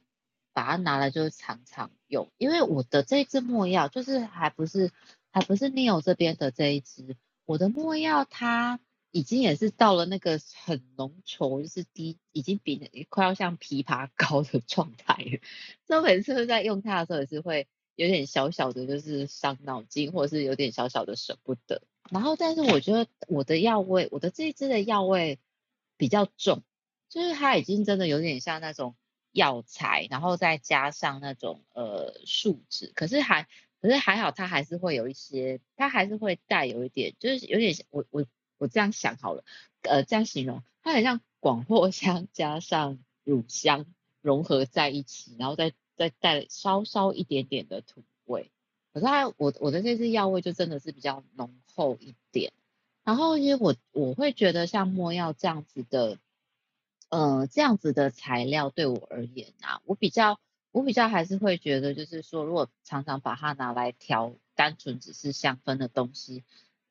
把它拿来就是常常用，因为我的这一支没药就是还不是还不是 Neo 这边的这一支，我的没药它。已经也是到了那个很浓稠，就是低，已经比快要像枇杷膏的状态了。所以每次在用它的时候，也是会有点小小的，就是伤脑筋，或者是有点小小的舍不得。然后，但是我觉得我的药味，我的这一支的药味比较重，就是它已经真的有点像那种药材，然后再加上那种呃树脂，可是还可是还好，它还是会有一些，它还是会带有一点，就是有点我我。我这样想好了，呃，这样形容，它很像广藿香 加上乳香融合在一起，然后再再带稍稍一点点的土味。可是它，我我的这支药味就真的是比较浓厚一点。然后因为我我会觉得像没药这样子的，呃，这样子的材料对我而言啊，我比较我比较还是会觉得，就是说，如果常常把它拿来调，单纯只是香氛的东西。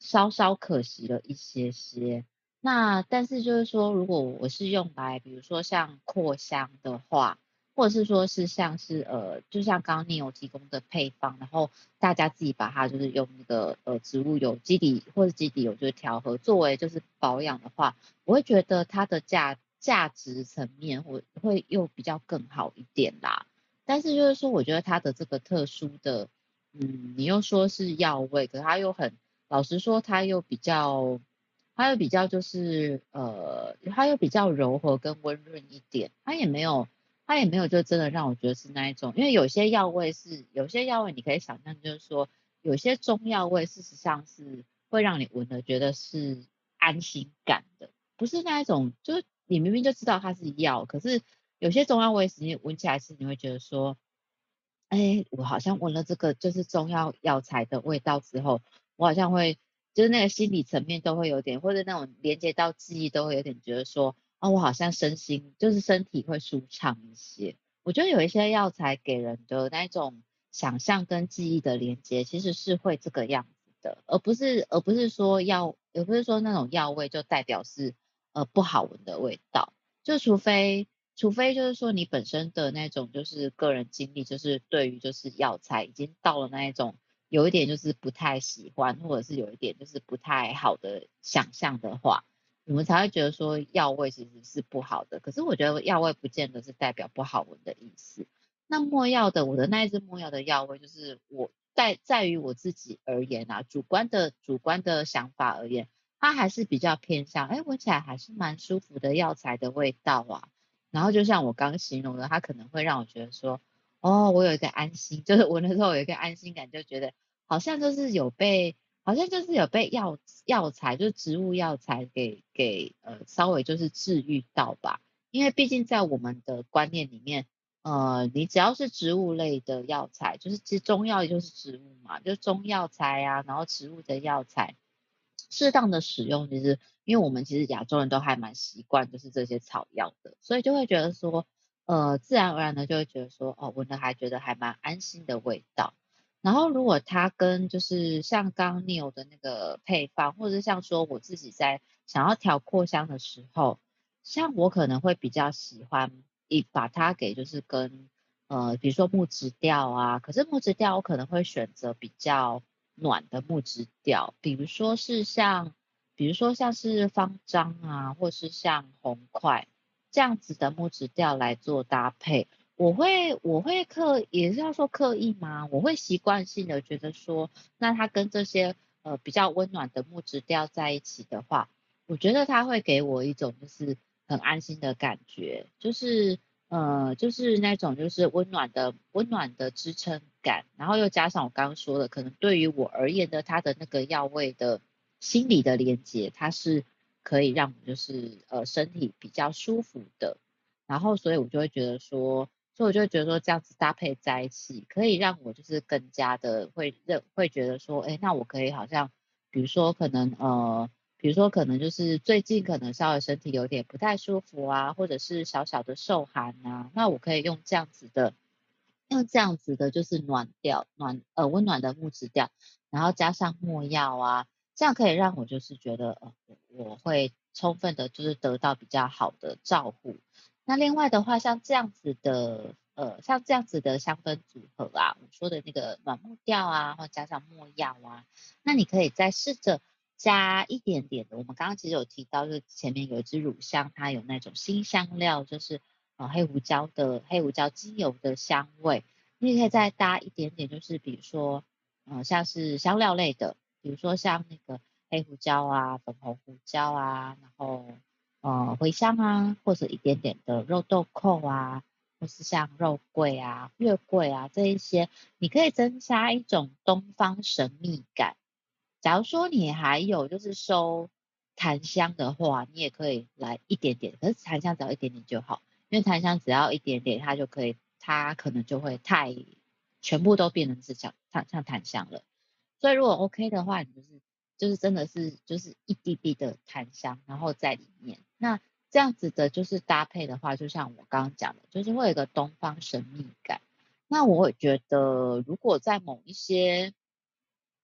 稍稍可惜了一些些，那但是就是说，如果我是用来，比如说像扩香的话，或者是说是像是呃，就像刚刚你有提供的配方，然后大家自己把它就是用那个呃植物油基底或者基底油就是调和作为就是保养的话，我会觉得它的价价值层面我会又比较更好一点啦。但是就是说，我觉得它的这个特殊的，嗯，你又说是药味，可是它又很。老实说，它又比较，它又比较就是，呃，它又比较柔和跟温润一点，它也没有，它也没有就真的让我觉得是那一种，因为有些药味是，有些药味你可以想象，就是说，有些中药味事实上是会让你闻了觉得是安心感的，不是那一种，就是你明明就知道它是药，可是有些中药味是你闻起来是你会觉得说，哎，我好像闻了这个就是中药药材的味道之后。我好像会，就是那个心理层面都会有点，或者那种连接到记忆都会有点觉得说，啊、哦，我好像身心就是身体会舒畅一些。我觉得有一些药材给人的那种想象跟记忆的连接，其实是会这个样子的，而不是而不是说药，而不是说那种药味就代表是呃不好闻的味道。就除非除非就是说你本身的那种就是个人经历，就是对于就是药材已经到了那一种。有一点就是不太喜欢，或者是有一点就是不太好的想象的话，我们才会觉得说药味其实是不好的。可是我觉得药味不见得是代表不好闻的意思。那没药的，我的那一支没药的药味，就是我在在于我自己而言啊，主观的主观的想法而言，它还是比较偏向，哎，闻起来还是蛮舒服的药材的味道啊。然后就像我刚形容的，它可能会让我觉得说，哦，我有一个安心，就是闻的时候有一个安心感，就觉得。好像就是有被，好像就是有被药药材，就是植物药材给给呃稍微就是治愈到吧。因为毕竟在我们的观念里面，呃，你只要是植物类的药材，就是其实中药就是植物嘛，就中药材啊，然后植物的药材，适当的使用，其实因为我们其实亚洲人都还蛮习惯就是这些草药的，所以就会觉得说，呃，自然而然的就会觉得说，哦，闻了还觉得还蛮安心的味道。然后，如果它跟就是像刚刚 Neo 的那个配方，或者是像说我自己在想要调扩香的时候，像我可能会比较喜欢一把它给就是跟呃，比如说木质调啊，可是木质调我可能会选择比较暖的木质调，比如说是像，比如说像是方樟啊，或是像红块这样子的木质调来做搭配。我会我会刻也是要说刻意吗？我会习惯性的觉得说，那它跟这些呃比较温暖的木质调在一起的话，我觉得它会给我一种就是很安心的感觉，就是呃就是那种就是温暖的温暖的支撑感，然后又加上我刚刚说的，可能对于我而言的它的那个药味的心理的连接，它是可以让我就是呃身体比较舒服的，然后所以我就会觉得说。所以我就觉得说这样子搭配在一起，可以让我就是更加的会认会觉得说，哎，那我可以好像比如说可能呃，比如说可能就是最近可能稍微身体有点不太舒服啊，或者是小小的受寒啊，那我可以用这样子的，用这样子的就是暖调暖呃温暖的木质调，然后加上墨药啊，这样可以让我就是觉得呃我会充分的就是得到比较好的照顾。那另外的话，像这样子的。呃，像这样子的香氛组合啊，我说的那个暖木调啊，或加上墨药啊，那你可以再试着加一点点的。我们刚刚其实有提到，就是前面有一支乳香，它有那种辛香料，就是呃黑胡椒的黑胡椒精油的香味。你也可以再搭一点点，就是比如说呃像是香料类的，比如说像那个黑胡椒啊、粉红胡椒啊，然后呃茴香啊，或者一点点的肉豆蔻啊。或是像肉桂啊、月桂啊这一些，你可以增加一种东方神秘感。假如说你还有就是收檀香的话，你也可以来一点点，可是檀香只要一点点就好，因为檀香只要一点点，它就可以，它可能就会太全部都变成是像像像檀香了。所以如果 OK 的话，你就是就是真的是就是一滴滴的檀香，然后在里面那。这样子的，就是搭配的话，就像我刚刚讲的，就是会有一个东方神秘感。那我也觉得，如果在某一些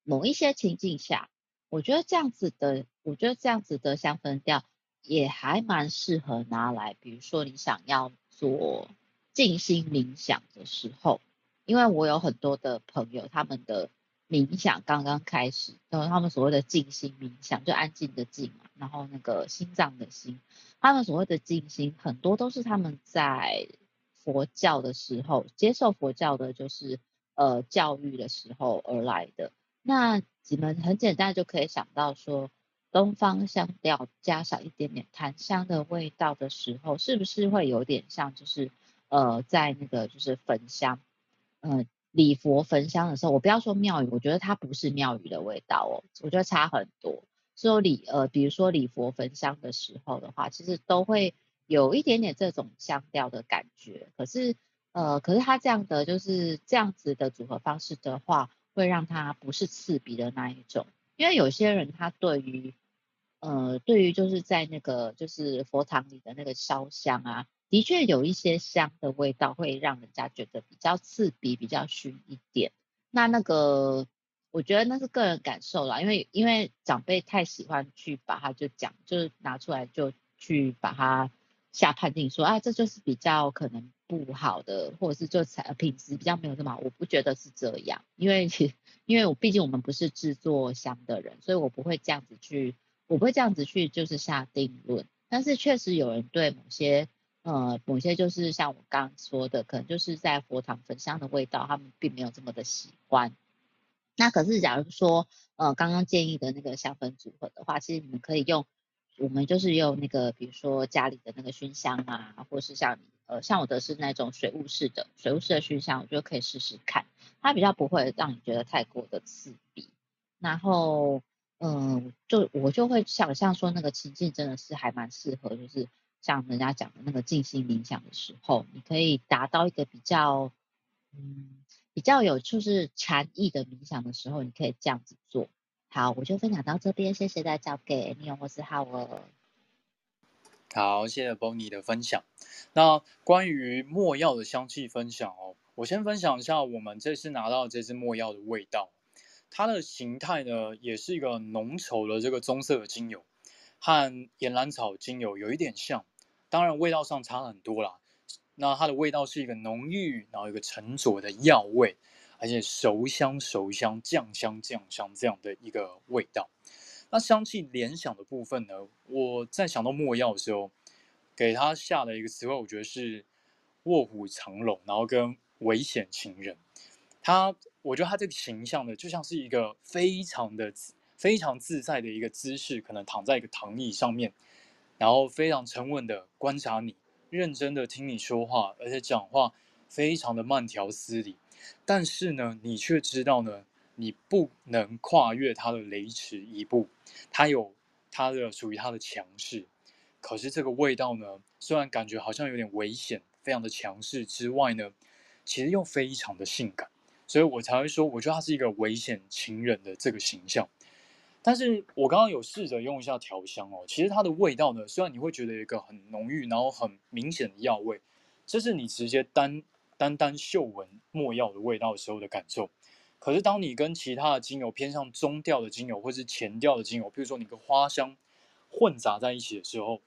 某一些情境下，我觉得这样子的，我觉得这样子的香氛调也还蛮适合拿来，比如说你想要做静心冥想的时候，因为我有很多的朋友，他们的。冥想刚刚开始，然后他们所谓的静心冥想，就安静的静嘛，然后那个心脏的心，他们所谓的静心，很多都是他们在佛教的时候接受佛教的，就是呃教育的时候而来的。那你们很简单就可以想到说，东方香调加上一点点檀香的味道的时候，是不是会有点像就是呃在那个就是焚香，嗯、礼佛焚香的时候，我不要说庙宇，我觉得它不是庙宇的味道哦，我觉得差很多。所以礼呃，比如说礼佛焚香的时候的话，其实都会有一点点这种香调的感觉。可是呃，可是它这样的就是这样子的组合方式的话，会让它不是刺鼻的那一种。因为有些人他对于呃，对于就是在那个就是佛堂里的那个烧香啊。的确有一些香的味道会让人家觉得比较刺鼻、比较熏一点。那那个，我觉得那是个人感受啦，因为因为长辈太喜欢去把它就讲，就是拿出来就去把它下判定说，啊，这就是比较可能不好的，或者是就材品质比较没有这么好。我不觉得是这样，因为其 因为我毕竟我们不是制作香的人，所以我不会这样子去，我不会这样子去就是下定论。但是确实有人对某些。呃，某些就是像我刚刚说的，可能就是在佛堂焚香的味道，他们并没有这么的喜欢。那可是假如说，呃，刚刚建议的那个香氛组合的话，其实你们可以用，我们就是用那个，比如说家里的那个熏香啊，或是像，呃，像我的是那种水雾式的，水雾式的熏香，我觉得可以试试看，它比较不会让你觉得太过的刺鼻。然后，嗯、就我就会想象说，那个情境真的是还蛮适合，就是。像人家讲的那个静心冥想的时候，你可以达到一个比较，嗯，比较有就是禅意的冥想的时候，你可以这样子做。好，我就分享到这边，谢谢大家交给你或是浩尔。好，谢谢 Bonnie 的分享。那关于墨药的香气分享哦，我先分享一下我们这次拿到这支墨药的味道，它的形态呢，也是一个浓稠的这个棕色的精油。和岩兰草精油有一点像，当然味道上差很多啦。那它的味道是一个浓郁，然后一个沉着的药味，而且熟香熟香、酱香酱香这样的一个味道。那香气联想的部分呢，我在想到没药的时候，给它下的一个词汇，我觉得是卧虎藏龙，然后跟危险情人。他，我觉得他这个形象呢，就像是一个非常的。非常自在的一个姿势，可能躺在一个躺椅上面，然后非常沉稳的观察你，认真的听你说话，而且讲话非常的慢条斯理。但是呢，你却知道呢，你不能跨越他的雷池一步，他有他的属于他的强势。可是这个味道呢，虽然感觉好像有点危险，非常的强势之外呢，其实又非常的性感，所以我才会说，我觉得他是一个危险情人的这个形象。但是我刚刚有试着用一下调香哦，其实它的味道呢，虽然你会觉得一个很浓郁，然后很明显的药味，这是你直接单单单嗅闻没药的味道时候的感受。可是当你跟其他的精油偏向中调的精油，或是前调的精油，比如说你跟花香混杂在一起的时候，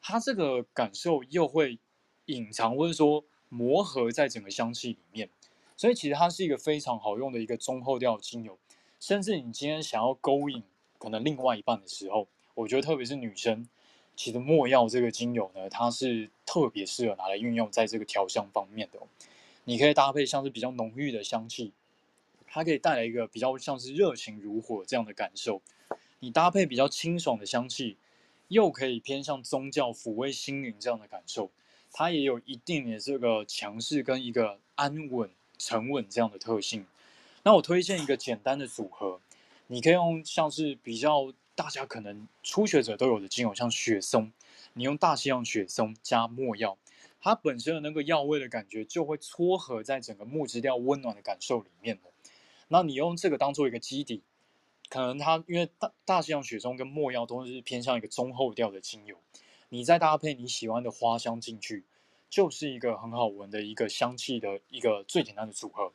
它这个感受又会隐藏，或者说磨合在整个香气里面。所以其实它是一个非常好用的一个中后调精油。甚至你今天想要勾引可能另外一半的时候，我觉得特别是女生，其实没药这个精油呢，它是特别适合拿来运用在这个调香方面的。你可以搭配像是比较浓郁的香气，它可以带来一个比较像是热情如火这样的感受。你搭配比较清爽的香气，又可以偏向宗教抚慰心灵这样的感受。它也有一定的这个强势跟一个安稳沉稳这样的特性。那我推荐一个简单的组合，你可以用像是比较大家可能初学者都有的精油，像雪松，你用大西洋雪松加墨药，它本身的那个药味的感觉就会撮合在整个木质调温暖的感受里面。那你用这个当做一个基底，可能它因为大大西洋雪松跟墨药都是偏向一个中后调的精油，你再搭配你喜欢的花香进去，就是一个很好闻的一个香气的一个最简单的组合，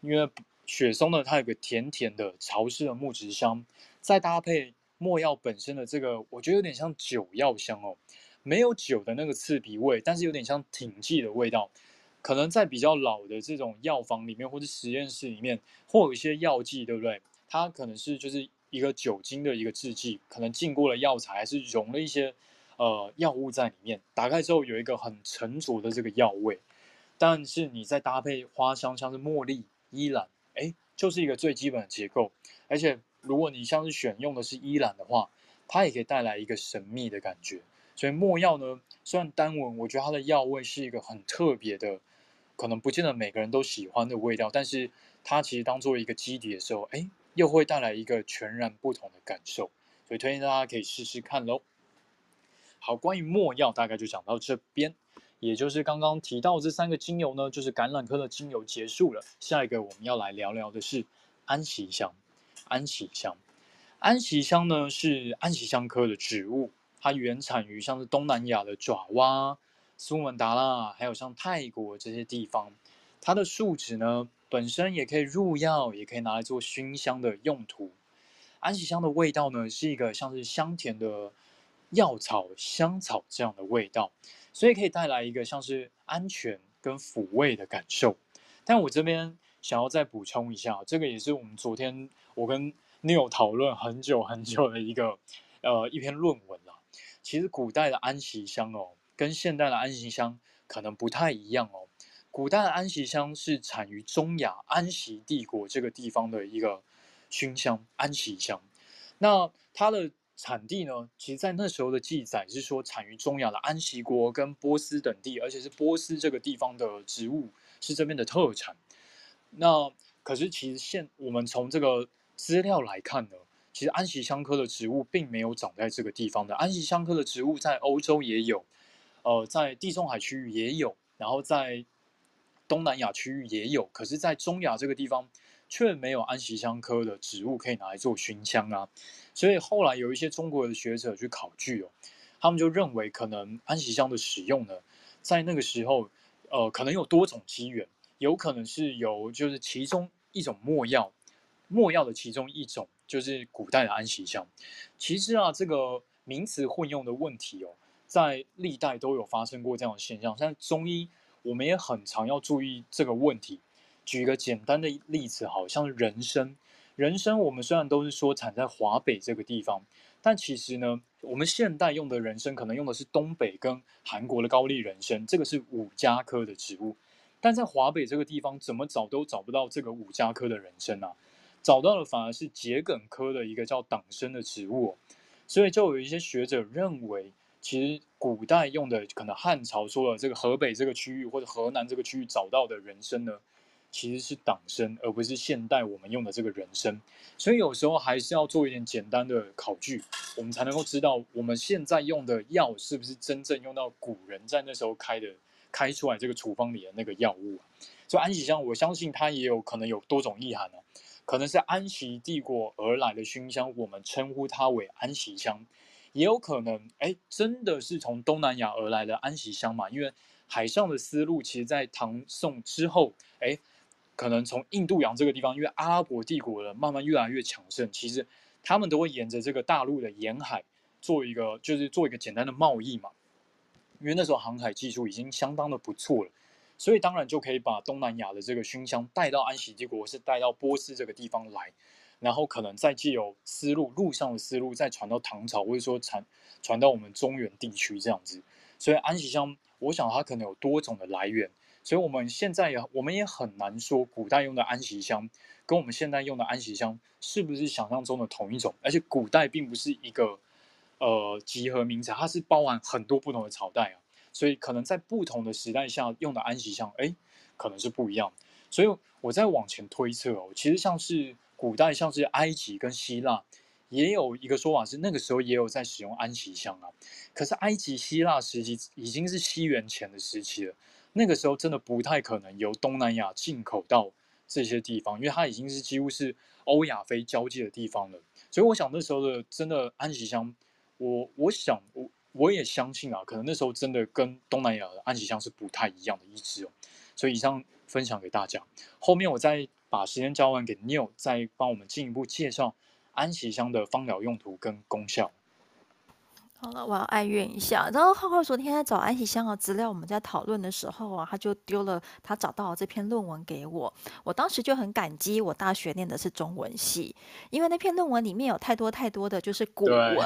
因为。雪松呢，它有个甜甜的潮湿的木质香，再搭配墨药本身的这个，我觉得有点像酒药香哦，没有酒的那个刺鼻味，但是有点像挺剂的味道。可能在比较老的这种药房里面，或者实验室里面，或有一些药剂，对不对？它可能是就是一个酒精的一个制剂，可能浸过了药材，还是溶了一些呃药物在里面，打开之后有一个很沉着的这个药味。但是你再搭配花香，像是茉莉、依兰。哎，就是一个最基本的结构，而且如果你像是选用的是依兰的话，它也可以带来一个神秘的感觉。所以没药呢，虽然单闻，我觉得它的药味是一个很特别的，可能不见得每个人都喜欢的味道，但是它其实当做一个基底的时候，哎，又会带来一个全然不同的感受。所以推荐大家可以试试看喽。好，关于没药大概就讲到这边。也就是刚刚提到这三个精油呢，就是橄榄科的精油结束了。下一个我们要来聊聊的是安息香。安息香，安息香呢是安息香科的植物，它原产于像是东南亚的爪哇、苏门答腊，还有像泰国这些地方。它的树脂呢本身也可以入药，也可以拿来做熏香的用途。安息香的味道呢是一个像是香甜的药草、香草这样的味道。所以可以带来一个像是安全跟抚慰的感受，但我这边想要再补充一下，这个也是我们昨天我跟 Neil 讨论很久很久的一个呃一篇论文啦。其实古代的安息香哦，跟现代的安息香可能不太一样哦。古代的安息香是产于中亚安息帝国这个地方的一个熏香，安息香，那它的。产地呢，其实，在那时候的记载是说，产于中亚的安息国跟波斯等地，而且是波斯这个地方的植物是这边的特产。那可是，其实现我们从这个资料来看呢，其实安息香科的植物并没有长在这个地方的。安息香科的植物在欧洲也有，呃，在地中海区域也有，然后在东南亚区域也有，可是，在中亚这个地方。却没有安息香科的植物可以拿来做熏香啊，所以后来有一些中国的学者去考据哦，他们就认为可能安息香的使用呢，在那个时候，呃，可能有多种机缘，有可能是由就是其中一种没药，没药的其中一种就是古代的安息香。其实啊，这个名词混用的问题哦，在历代都有发生过这样的现象，像中医我们也很常要注意这个问题。举一个简单的例子，好像人参。人参我们虽然都是说产在华北这个地方，但其实呢，我们现代用的人参可能用的是东北跟韩国的高丽人参，这个是五加科的植物。但在华北这个地方，怎么找都找不到这个五加科的人参啊，找到的反而是桔梗科的一个叫党参的植物。所以就有一些学者认为，其实古代用的可能汉朝说的这个河北这个区域或者河南这个区域找到的人参呢，其实是党参，而不是现代我们用的这个人参，所以有时候还是要做一点简单的考据，我们才能够知道我们现在用的药是不是真正用到古人在那时候开的开出来这个处方里的那个药物。所以安息香，我相信它也有可能有多种意涵哦，可能是安息帝国而来的熏香，我们称呼它为安息香，也有可能，哎，真的是从东南亚而来的安息香嘛？因为海上的丝路，其实在唐宋之后，哎，可能从印度洋这个地方，因为阿拉伯帝国的慢慢越来越强盛，其实他们都会沿着这个大陆的沿海做一个，就是做一个简单的贸易嘛。因为那时候航海技术已经相当的不错了。所以当然就可以把东南亚的这个熏香带到安息帝国，是带到波斯这个地方来，然后可能再借由丝路路上的丝路再传到唐朝，或者说传传到我们中原地区这样子。所以安息香，我想它可能有多种的来源。所以我们现在也我们也很难说古代用的安息香跟我们现在用的安息香是不是想象中的同一种。而且古代并不是一个呃集合名词，它是包含很多不同的朝代啊。所以可能在不同的时代下用的安息香，哎，可能是不一样。所以我在往前推测哦，其实像是古代，像是埃及跟希腊，也有一个说法是那个时候也有在使用安息香啊。可是埃及、希腊时期已经是西元前的时期了，那个时候真的不太可能由东南亚进口到这些地方，因为它已经是几乎是欧亚非交界的地方了。所以我想那时候的真的安息香，我我想我。我也相信啊，可能那时候真的跟东南亚的安息香是不太一样的一支哦，所以以上分享给大家。后面我再把时间交完给 Neil，再帮我们进一步介绍安息香的芳疗用途跟功效。好了，我要哀怨一下。然后浩浩昨天在找安息香的资料，我们在讨论的时候啊，他就丢了他找到的这篇论文给我。我当时就很感激，我大学念的是中文系，因为那篇论文里面有太多太多的就是古文，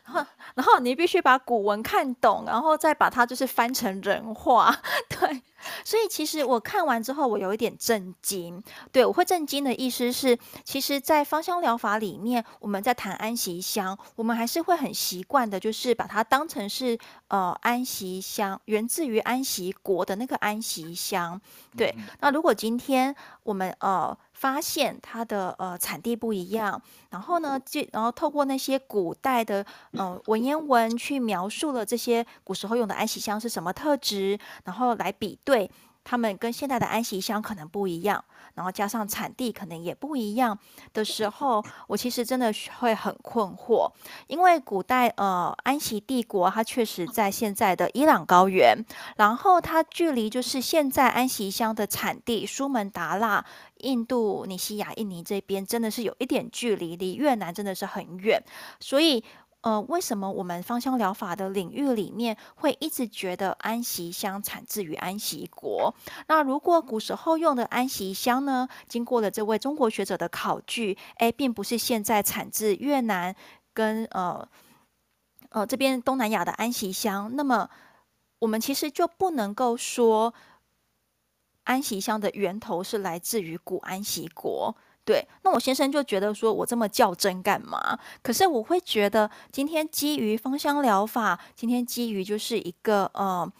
然后你必须把古文看懂，然后再把它就是翻成人话，对。所以其实我看完之后，我有一点震惊。对，我会震惊的意思是，其实，在芳香疗法里面，我们在谈安息香，我们还是会很习惯的，就是把它当成是呃安息香，源自于安息国的那个安息香。对，那如果今天我们呃。发现它的呃产地不一样，然后呢，就然后透过那些古代的呃文言文去描述了这些古时候用的安息香是什么特质，然后来比对。他们跟现代的安息香可能不一样，然后加上产地可能也不一样的时 候，我其实真的会很困惑，因为古代呃安息帝国它确实在现在的伊朗高原，然后它距离就是现在安息香的产地苏门答腊、印度尼西亚、印尼这边真的是有一点距离，离越南真的是很远，所以。呃，为什么我们芳香疗法的领域里面会一直觉得安息香产自于安息国？那如果古时候用的安息香呢，经过了这位中国学者的考据，诶，并不是现在产自越南跟呃呃这边东南亚的安息香，那么我们其实就不能够说安息香的源头是来自于古安息国。对，那我先生就觉得说，我这么较真干嘛？可是我会觉得，今天基于芳香疗法，今天基于就是一个呃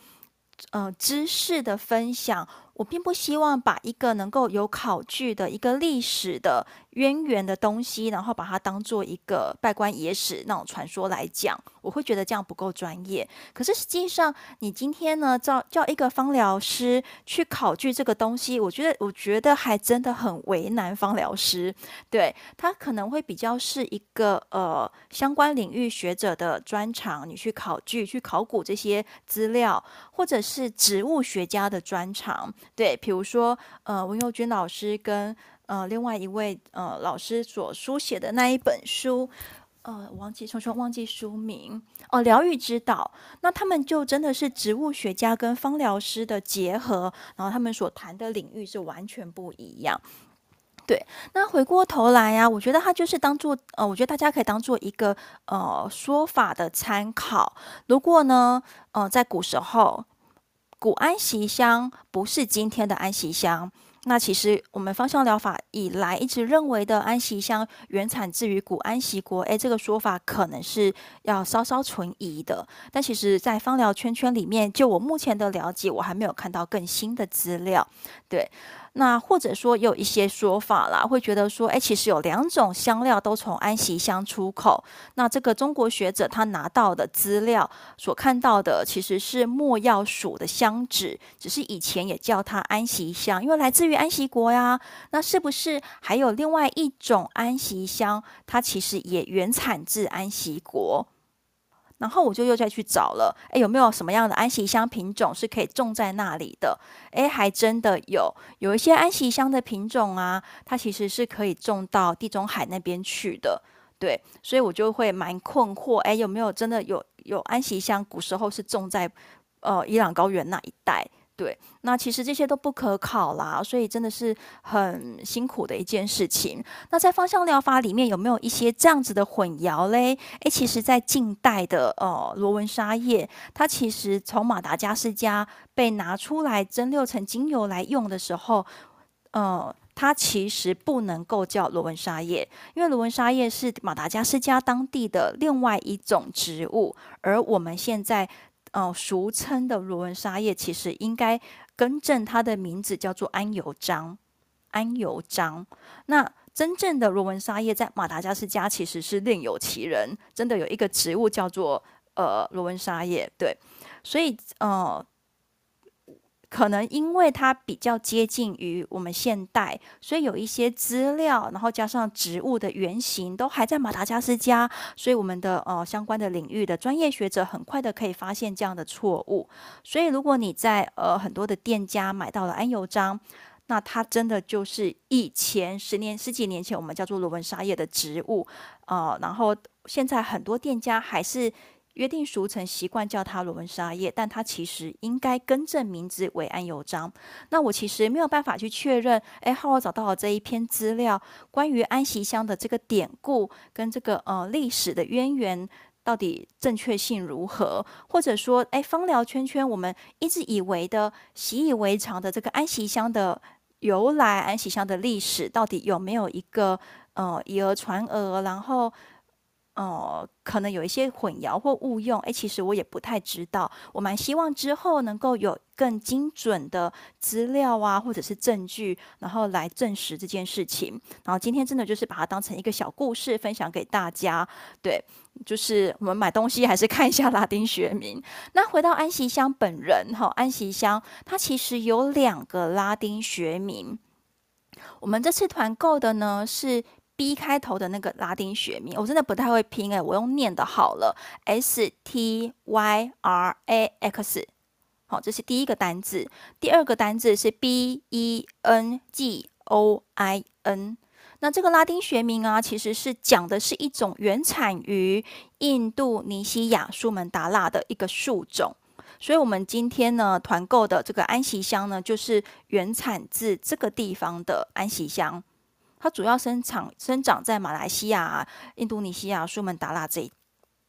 呃知识的分享。我并不希望把一个能够有考据的一个历史的渊源的东西，然后把它当做一个稗官野史那种传说来讲，我会觉得这样不够专业。可是实际上，你今天呢，叫叫一个方疗师去考据这个东西，我觉得我觉得还真的很为难方疗师。对，他可能会比较是一个呃相关领域学者的专长，你去考据、去考古这些资料，或者是植物学家的专长。对，比如说，呃，文佑君老师跟呃另外一位呃老师所书写的那一本书，呃，忘记说说忘记书名哦，疗愈之道。那他们就真的是植物学家跟芳疗师的结合，然后他们所谈的领域是完全不一样。对，那回过头来呀、啊，我觉得它就是当做呃，我觉得大家可以当做一个呃说法的参考。如果呢，呃，在古时候。古安息香不是今天的安息香，那其实我们芳香疗法以来一直认为的安息香原产自于古安息国，哎，这个说法可能是要稍稍存疑的。但其实，在芳疗圈圈里面，就我目前的了解，我还没有看到更新的资料。对，那或者说有一些说法啦，会觉得说，哎，其实有两种香料都从安息香出口。那这个中国学者他拿到的资料所看到的，其实是没药属的香脂，只是以前也叫它安息香，因为来自于安息国呀。那是不是还有另外一种安息香，它其实也原产自安息国？然后我就又再去找了，哎，有没有什么样的安息香品种是可以种在那里的？哎，还真的有，有一些安息香的品种啊，它其实是可以种到地中海那边去的。对，所以我就会蛮困惑，哎，有没有真的有有安息香？古时候是种在呃伊朗高原那一带。对，那其实这些都不可考啦，所以真的是很辛苦的一件事情。那在芳香疗法里面有没有一些这样子的混淆嘞？诶，其实，在近代的呃罗文莎叶，它其实从马达加斯加被拿出来蒸馏成精油来用的时候，呃，它其实不能够叫罗文莎叶，因为罗文莎叶是马达加斯加当地的另外一种植物，而我们现在。哦，俗称的罗文莎叶其实应该更正它的名字，叫做安油樟。安油樟，那真正的罗文莎叶在马达加斯加其实是另有其人，真的有一个植物叫做呃罗文莎叶。对，所以呃。可能因为它比较接近于我们现代，所以有一些资料，然后加上植物的原型都还在马达加斯加，所以我们的呃相关的领域的专业学者很快的可以发现这样的错误。所以如果你在呃很多的店家买到了安油樟，那它真的就是以前十年十几年前我们叫做罗文沙叶的植物，呃，然后现在很多店家还是。约定俗成，习惯叫它罗文莎叶，但它其实应该更正名字为安油樟。那我其实没有办法去确认，哎，好，我找到了这一篇资料，关于安息香的这个典故跟这个呃历史的渊源到底正确性如何？或者说，哎，芳疗圈圈我们一直以为的习以为常的这个安息香的由来，安息香的历史到底有没有一个呃以讹传讹，然后？哦、可能有一些混淆或误用，诶，其实我也不太知道。我蛮希望之后能够有更精准的资料啊，或者是证据，然后来证实这件事情。然后今天真的就是把它当成一个小故事分享给大家。对，就是我们买东西还是看一下拉丁学名。那回到安息香本人哈，安息香它其实有两个拉丁学名。我们这次团购的呢是。B 开头的那个拉丁学名，我真的不太会拼哎，我用念的好了，S T Y R A X，好，这是第一个单字。第二个单字是 B E N G O I N，那这个拉丁学名啊，其实是讲的是一种原产于印度尼西亚苏门答腊的一个树种，所以我们今天呢团购的这个安息香呢，就是原产自这个地方的安息香。它主要生长生长在马来西亚、印度尼西亚、苏门答腊这一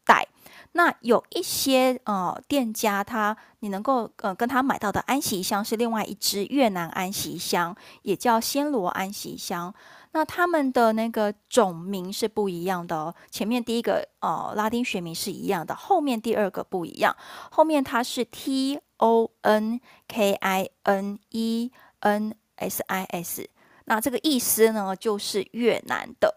带。那有一些呃店家，他你能够呃跟他买到的安息香是另外一支越南安息香，也叫暹罗安息香。那他们的那个种名是不一样的哦。前面第一个呃拉丁学名是一样的，后面第二个不一样。后面它是 T O N K I N E N S I S。那这个意思呢，就是越南的，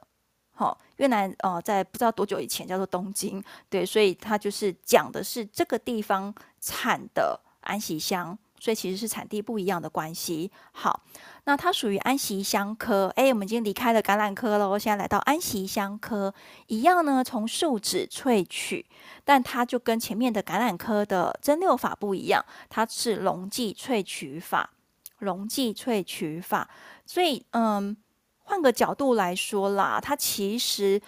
好、哦，越南呃，在不知道多久以前叫做东京，对，所以它就是讲的是这个地方产的安息香，所以其实是产地不一样的关系。好，那它属于安息香科，哎，我们已经离开了橄榄科了，现在来到安息香科，一样呢，从树脂萃取，但它就跟前面的橄榄科的蒸馏法不一样，它是溶剂萃取法，溶剂萃取法。所以，嗯，换个角度来说啦，它其实，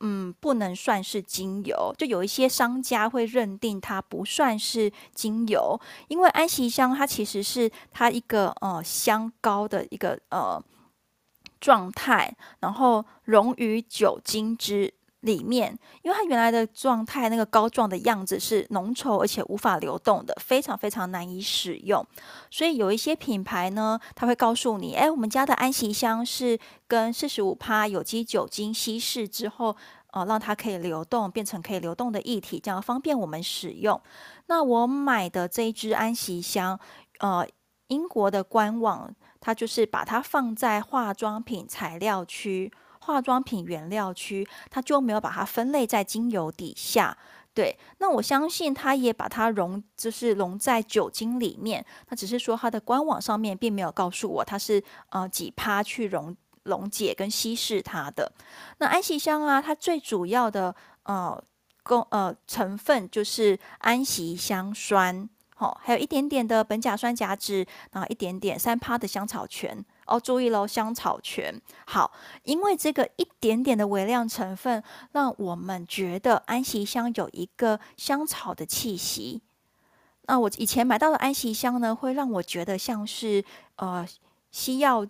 嗯，不能算是精油。就有一些商家会认定它不算是精油，因为安息香它其实是它一个呃香膏的一个呃状态，然后溶于酒精之。里面，因为它原来的状态，那个膏状的样子是浓稠而且无法流动的，非常非常难以使用。所以有一些品牌呢，它会告诉你，哎，我们家的安息香是跟四十五趴有机酒精稀释之后，呃，让它可以流动，变成可以流动的液体，这样方便我们使用。那我买的这一支安息香，呃，英国的官网。它就是把它放在化妆品材料区、化妆品原料区，它就没有把它分类在精油底下。对，那我相信它也把它溶，就是溶在酒精里面。它只是说它的官网上面并没有告诉我它是呃几趴去溶溶解跟稀释它的。那安息香啊，它最主要的呃功呃成分就是安息香酸。哦，还有一点点的苯甲酸甲酯，然后一点点三趴的香草醛哦，注意喽，香草醛。好，因为这个一点点的微量成分，让我们觉得安息香有一个香草的气息。那我以前买到的安息香呢，会让我觉得像是呃西药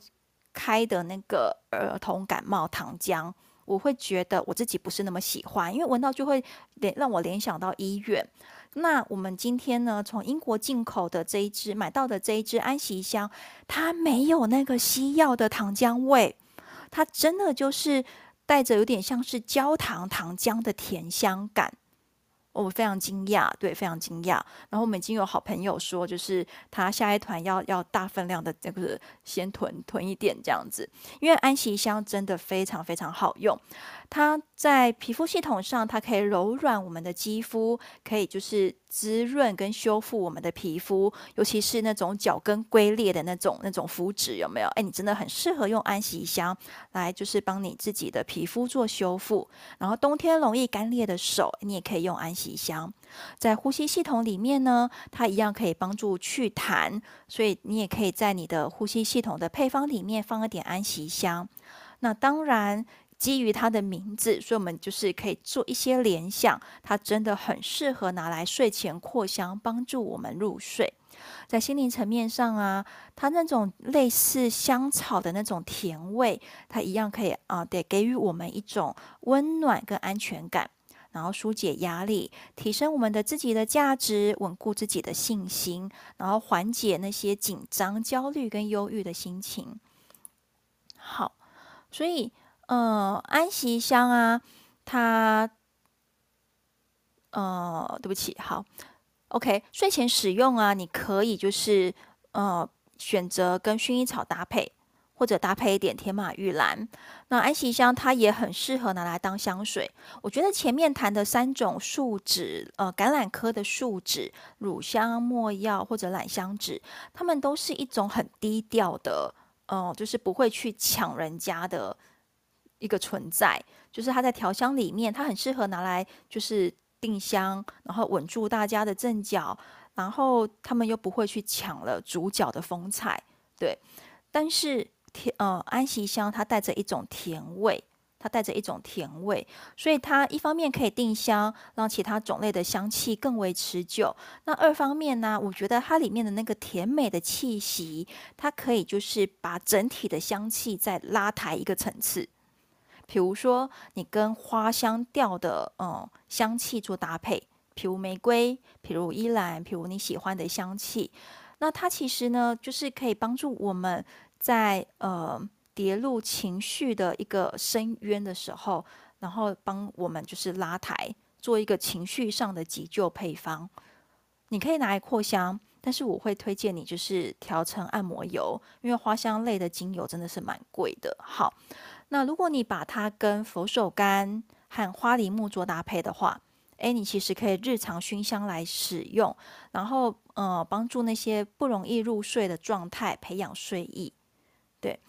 开的那个儿童感冒糖浆，我会觉得我自己不是那么喜欢，因为闻到就会联让我联想到医院。那我们今天呢，从英国进口的这一支买到的这一支安息香，它没有那个西药的糖浆味，它真的就是带着有点像是焦糖糖浆的甜香感。我非常惊讶，对，非常惊讶。然后我们已经有好朋友说，就是他下一团要要大分量的这个先囤囤一点这样子，因为安息香真的非常非常好用。它在皮肤系统上，它可以柔软我们的肌肤，可以就是滋润跟修复我们的皮肤，尤其是那种脚跟龟裂的那种那种肤质，有没有？哎，你真的很适合用安息香来，就是帮你自己的皮肤做修复。然后冬天容易干裂的手，你也可以用安息香。在呼吸系统里面呢，它一样可以帮助祛痰，所以你也可以在你的呼吸系统的配方里面放一点安息香。那当然。基于它的名字，所以我们就是可以做一些联想。它真的很适合拿来睡前扩香，帮助我们入睡。在心灵层面上啊，它那种类似香草的那种甜味，它一样可以啊，得给予我们一种温暖跟安全感，然后纾解压力，提升我们的自己的价值，稳固自己的信心，然后缓解那些紧张、焦虑跟忧郁的心情。好，所以。呃，安息香啊，它，呃，对不起，好，OK，睡前使用啊，你可以就是呃选择跟薰衣草搭配，或者搭配一点天马玉兰。那安息香它也很适合拿来当香水。我觉得前面谈的三种树脂，呃，橄榄科的树脂、乳香、没药或者榄香脂，它们都是一种很低调的，呃，就是不会去抢人家的。一个存在，就是它在调香里面，它很适合拿来就是定香，然后稳住大家的阵脚，然后他们又不会去抢了主角的风采，对。但是甜呃安息香它带着一种甜味，它带着一种甜味，所以它一方面可以定香，让其他种类的香气更为持久。那二方面呢，我觉得它里面的那个甜美的气息，它可以就是把整体的香气再拉抬一个层次。比如说，你跟花香调的嗯香气做搭配，譬如玫瑰，譬如依兰，譬如你喜欢的香气，那它其实呢，就是可以帮助我们在呃跌入情绪的一个深渊的时候，然后帮我们就是拉抬，做一个情绪上的急救配方。你可以拿来扩香，但是我会推荐你就是调成按摩油，因为花香类的精油真的是蛮贵的。好。那如果你把它跟佛手柑和花梨木做搭配的话，诶，你其实可以日常熏香来使用，然后呃，帮助那些不容易入睡的状态，培养睡意。对，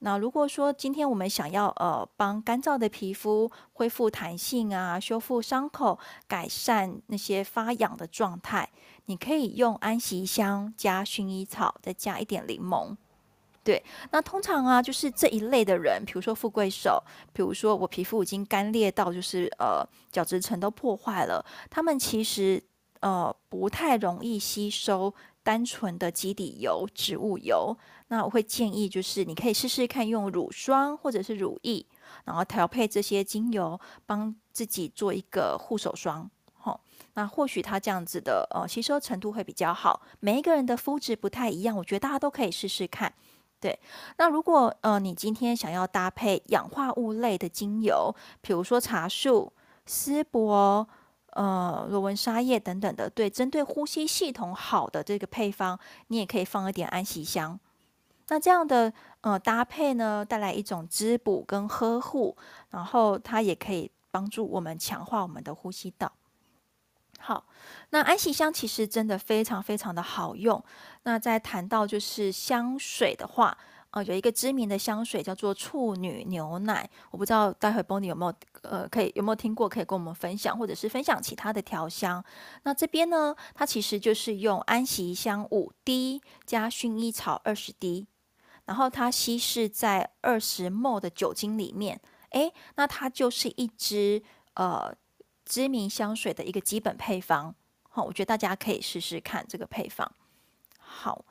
那如果说今天我们想要呃，帮干燥的皮肤恢复弹性啊，修复伤口，改善那些发痒的状态，你可以用安息香加薰衣草，再加一点柠檬。对，那通常啊，就是这一类的人，比如说富贵手，比如说我皮肤已经干裂到就是呃角质层都破坏了，他们其实呃不太容易吸收单纯的基底油植物油。那我会建议就是你可以试试看用乳霜或者是乳液，然后调配这些精油，帮自己做一个护手霜。吼、那或许它这样子的呃吸收程度会比较好。每一个人的肤质不太一样，我觉得大家都可以试试看。对，那如果呃你今天想要搭配氧化物类的精油，比如说茶树、丝柏、呃罗纹沙叶等等的，对，针对呼吸系统好的这个配方，你也可以放一点安息香。那这样的呃搭配呢，带来一种滋补跟呵护，然后它也可以帮助我们强化我们的呼吸道。好，那安息香其实真的非常非常的好用。那在谈到就是香水的话，呃，有一个知名的香水叫做处女牛奶，我不知道待会 Bonnie 有没有呃可以有没有听过，可以跟我们分享，或者是分享其他的调香。那这边呢，它其实就是用安息香五滴加薰衣草二十滴，然后它稀释在二十 ml 的酒精里面，诶，那它就是一支呃。知名香水的一个基本配方，好，我觉得大家可以试试看这个配方。好，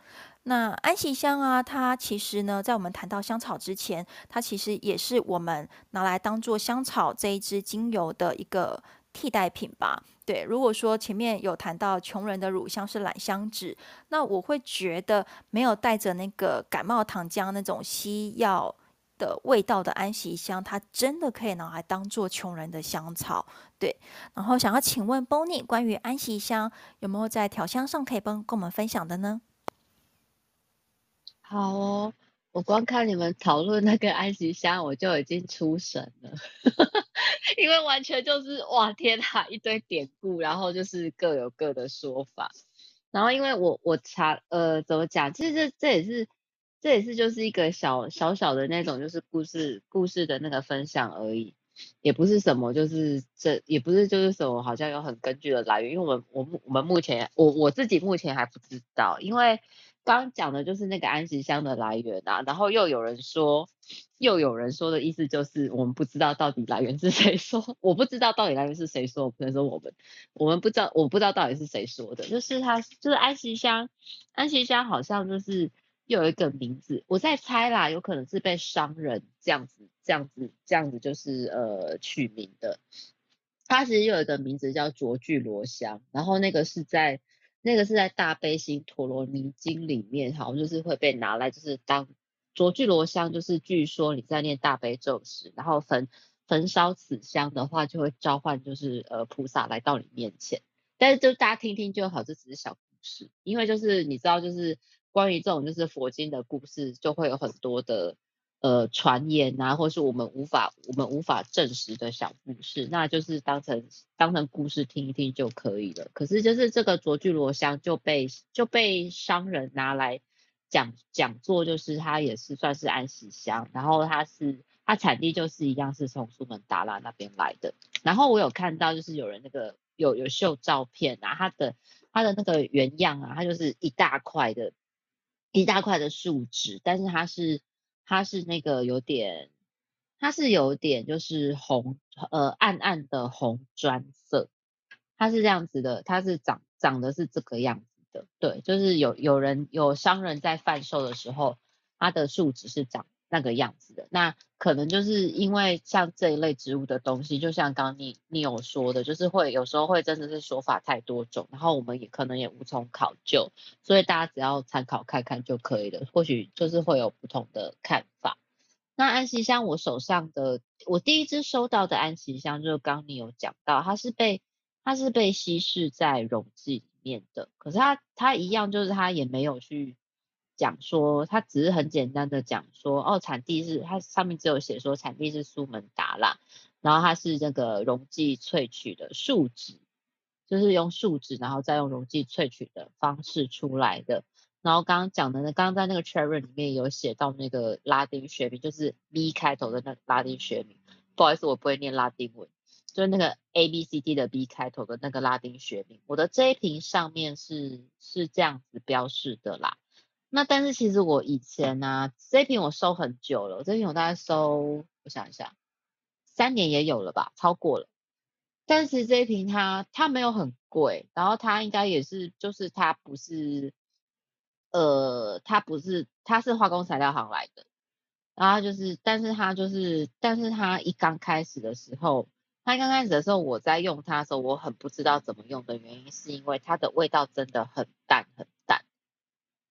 那安息香啊，它其实呢，在我们谈到香草之前，它其实也是我们拿来当做香草这一支精油的一个替代品吧。对，如果说前面有谈到穷人的乳香是懒香脂，那我会觉得没有带着那个感冒糖浆那种西药的味道的安息香，它真的可以拿来当做穷人的香草，对。然后想要请问 Bonnie，关于安息香有没有在调香上可以帮跟我们分享的呢？好哦，我光看你们讨论那个安息香，我就已经出神了，因为完全就是哇天哪，一堆典故，然后就是各有各的说法。然后因为我我查呃怎么讲，其实这也是。这也是就是一个小小小的那种，就是故事故事的那个分享而已，也不是什么，就是这也不是就是什么，好像有很根据的来源，因为我们我我们目前我我自己目前还不知道，因为刚讲的就是那个安息香的来源啊，然后又有人说，又有人说的意思就是我们不知道到底来源是谁说，我不知道到底来源是谁说，不能说我们，我们不知道我不知道到底是谁说的，就是他就是安息香，安息香好像就是。又有一个名字，我在猜啦，有可能是被商人这样子、这样子、这样子，就是呃取名的。它其实有一个名字叫卓聚罗香，然后那个是在那个是在大悲心陀罗尼经里面，好像就是会被拿来，就是当卓聚罗香，就是据说你在念大悲咒时，然后焚焚烧此香的话，就会召唤就是呃菩萨来到你面前。但是就大家听听就好，这只是小故事，因为就是你知道就是。关于这种就是佛经的故事，就会有很多的呃传言啊，或是我们无法我们无法证实的小故事，那就是当成当成故事听一听就可以了。可是就是这个卓聚罗香就被就被商人拿来讲讲座，就是它也是算是安息香，然后它是它产地就是一样是从苏门答腊那边来的。然后我有看到就是有人那个有有秀照片啊，它的它的那个原样啊，它就是一大块的。一大块的树脂，但是它是它是那个有点，它是有点就是红呃暗暗的红砖色，它是这样子的，它是长长的是这个样子的，对，就是有有人有商人在贩售的时候，它的树脂是长那个样子的，那可能就是因为像这一类植物的东西，就像刚刚你你有说的，就是会有时候会真的是说法太多种，然后我们也可能也无从考究，所以大家只要参考看看就可以了，或许就是会有不同的看法。那安息香，我手上的我第一支收到的安息香，就是刚刚你有讲到，它是被它是被稀释在溶剂里面的，可是它它一样就是它也没有去。讲说，它只是很简单的讲说，哦，产地是它上面只有写说产地是苏门答腊，然后它是那个溶剂萃取的树脂，就是用树脂，然后再用溶剂萃取的方式出来的。然后刚刚讲的呢，刚刚在那个 cherry 里面有写到那个拉丁学名，就是 B 开头的那拉丁学名。不好意思，我不会念拉丁文，就是那个 A B C D 的 B 开头的那个拉丁学名。我的这一瓶上面是是这样子标示的啦。那但是其实我以前呢、这一瓶我收很久了，这一瓶我大概收，我想一下，三年也有了吧，超过了。但是这一瓶它它没有很贵，然后它应该也是，就是它不是，呃，它不是，它是化工材料行来的。然后就是，但是它就是，但是它一刚开始的时候，它刚开始的时候我在用它的时候，我很不知道怎么用的原因，是因为它的味道真的很淡很淡。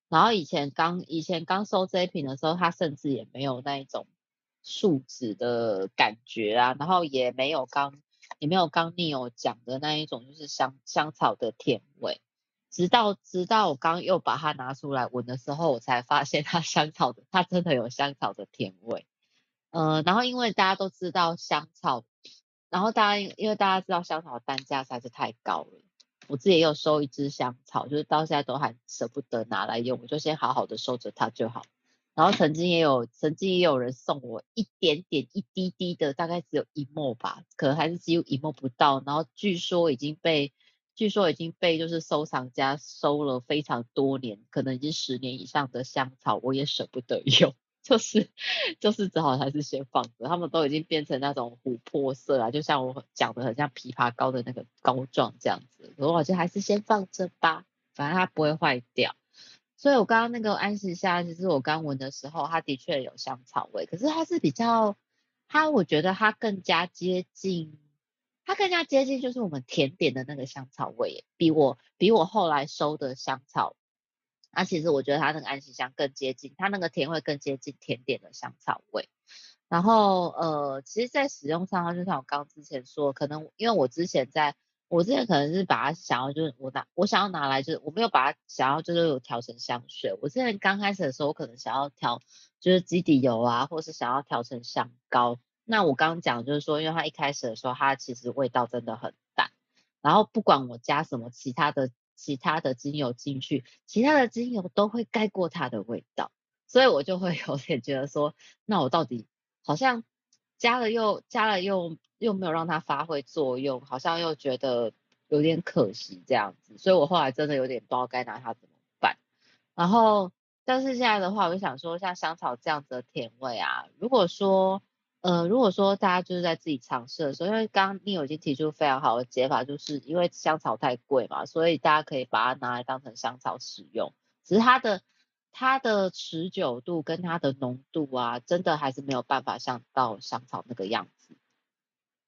然后以前刚以前刚收这一瓶的时候，它甚至也没有那一种树脂的感觉啊，然后也没有刚也没有刚你有讲的那一种就是香香草的甜味。直到直到我刚又把它拿出来闻的时候，我才发现它香草的，它真的有香草的甜味。呃，然后因为大家都知道香草，然后大家因为大家知道香草单价实在是太高了，我自己也有收一支香草，就是到现在都还舍不得拿来用，我就先好好的收着它就好。然后曾经也有曾经也有人送我一点点一滴滴的，大概只有一毫吧，可能还是只有一毫不到。然后据说已经被据说已经被就是收藏家收了非常多年，可能已经十年以上的香草，我也舍不得用。就是就是只好还是先放着，他们都已经变成那种琥珀色啊，就像我讲的很像枇杷膏的那个膏状这样子，我好像还是先放着吧，反正它不会坏掉。所以我刚刚那个安息香，其实我刚闻的时候，它的确有香草味，可是它是比较，它我觉得它更加接近，它更加接近就是我们甜点的那个香草味，比我比我后来收的香草。那、其实我觉得它那个安息香更接近，它那个甜味更接近甜点的香草味。然后呃，其实，在使用上，它就像我刚之前说，可能因为我之前在，我之前可能是把它想要就是我拿我想要拿来就是我没有把它想要就是有调成香水。我之前刚开始的时候，我可能想要调就是基底油啊，或是想要调成香膏。那我刚刚讲就是说，因为它一开始的时候，它其实味道真的很淡。然后不管我加什么其他的。其他的精油进去，其他的精油都会盖过它的味道，所以我就会有点觉得说，那我到底好像加了又加了又又没有让它发挥作用，好像又觉得有点可惜这样子，所以我后来真的有点不知道该拿它怎么办。然后，但是现在的话，我就想说，像香草这样子的甜味啊，如果说。呃，如果说大家就是在自己尝试的时候，因为刚刚你已经提出非常好的解法，就是因为香草太贵嘛，所以大家可以把它拿来当成香草使用。只是它的它的持久度跟它的浓度啊，真的还是没有办法像到香草那个样子。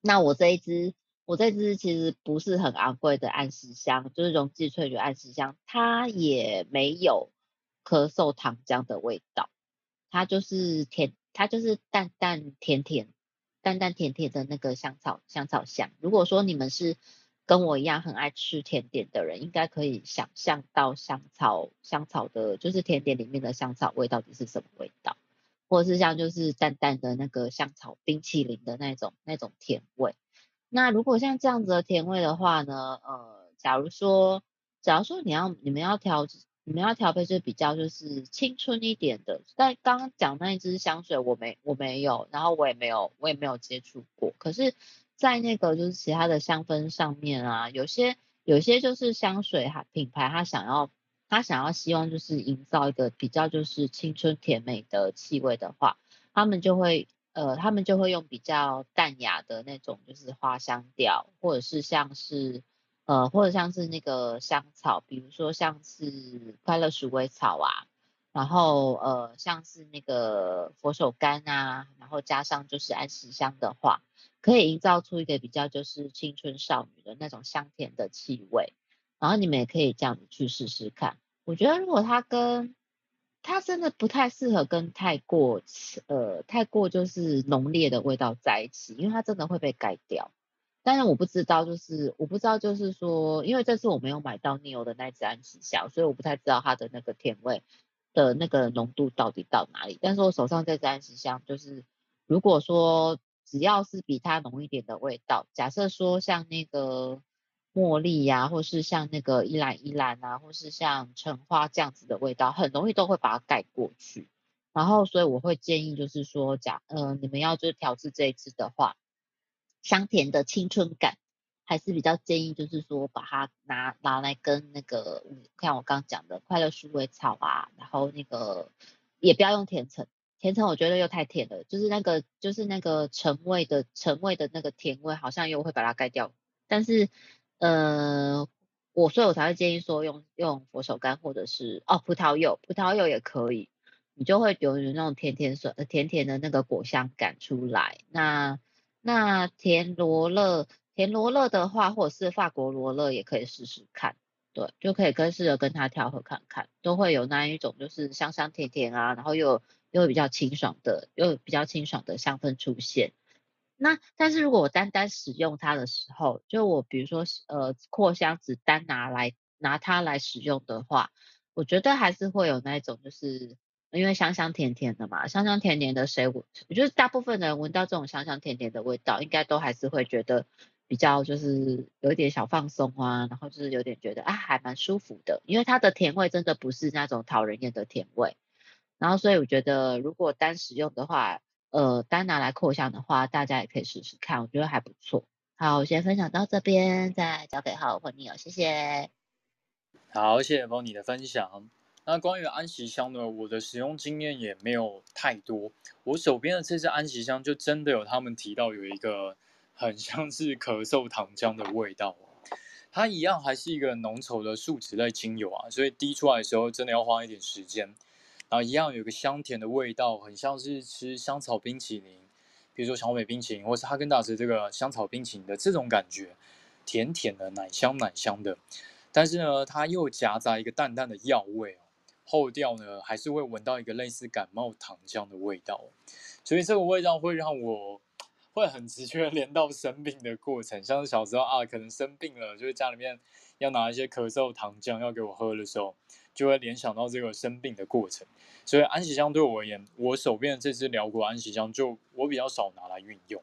那我这一支，我这支其实不是很昂贵的安息香，就是溶剂萃取安息香，它也没有咳嗽糖浆的味道，它就是甜。它就是淡淡甜甜、淡淡甜甜的那个香草香草香。如果说你们是跟我一样很爱吃甜点的人，应该可以想象到香草香草的，就是甜点里面的香草味到底是什么味道，或者是像就是淡淡的那个香草冰淇淋的那种那种甜味。那如果像这样子的甜味的话呢，呃，假如说假如说你要你们要调。你们要调配就是比较就是青春一点的，但刚刚讲那一支香水我没我没有，然后我也没有我也没有接触过。可是，在那个就是其他的香氛上面啊，有些有些就是香水哈品牌，他想要他想要希望就是营造一个比较就是青春甜美的气味的话，他们就会呃他们就会用比较淡雅的那种就是花香调，或者是像是。呃，或者像是那个香草，比如说像是快乐鼠尾草啊，然后呃，像是那个佛手柑啊，然后加上就是安息香的话，可以营造出一个比较就是青春少女的那种香甜的气味。然后你们也可以这样子去试试看。我觉得如果它跟它真的不太适合跟太过呃太过就是浓烈的味道在一起，因为它真的会被盖掉。但是我不知道，就是我不知道，就是说，因为这次我没有买到 Neo 的那支安息香，所以我不太知道它的那个甜味的那个浓度到底到哪里。但是我手上这支安息香，就是如果说只要是比它浓一点的味道，假设说像那个茉莉呀、啊，或是像那个依兰依兰啊，或是像橙花这样子的味道，很容易都会把它盖过去。然后，所以我会建议，就是说，假呃，你们要就是调制这一支的话。香甜的青春感，还是比较建议，就是说把它拿拿来跟那个，看我刚讲的快乐鼠尾草啊，然后那个也不要用甜橙，甜橙我觉得又太甜了，就是那个就是那个橙味的橙味的那个甜味，好像又会把它盖掉。但是呃，我所以我才会建议说用用佛手柑或者是哦葡萄柚，葡萄柚也可以，你就会有那种甜甜酸甜甜的那个果香感出来。那那甜罗勒，甜罗勒的话，或者是法国罗勒也可以试试看，对，就可以跟试着跟它调和看看，都会有那一种就是香香甜甜啊，然后又又比较清爽的，又比较清爽的香氛出现。那但是如果我单单使用它的时候，就我比如说呃扩香只单拿来拿它来使用的话，我觉得还是会有那一种，就是因为香香甜甜的嘛，香香甜甜的水果，我觉得大部分人闻到这种香香甜甜的味道，应该都还是会觉得比较就是有一点小放松啊，然后就是有点觉得啊还蛮舒服的，因为它的甜味真的不是那种讨人厌的甜味。然后所以我觉得如果单使用的话，呃，单拿来扩香的话，大家也可以试试看，我觉得还不错。好，我先分享到这边，再交给浩或你哦，谢谢。好，谢谢 Bonnie 的分享。那关于安息香呢，我的使用经验也没有太多。我手边的这支安息香，就真的有他们提到有一个很像是咳嗽糖浆的味道。它一样还是一个浓稠的树脂类精油啊，所以滴出来的时候真的要花一点时间。然后一样有个香甜的味道，很像是吃香草冰淇淋，比如说小美冰淇淋，或是哈根达斯这个香草冰淇淋的这种感觉，甜甜的，奶香奶香的。但是呢，它又夹杂一个淡淡的药味哦，后调呢还是会闻到一个类似感冒糖浆的味道，所以这个味道会让我会很直觉连到生病的过程，像是小时候啊，可能生病了，就是家里面要拿一些咳嗽糖浆要给我喝的时候。就会联想到这个生病的过程，所以安息香对我而言，我手边的这支辽国安息香就我比较少拿来运用。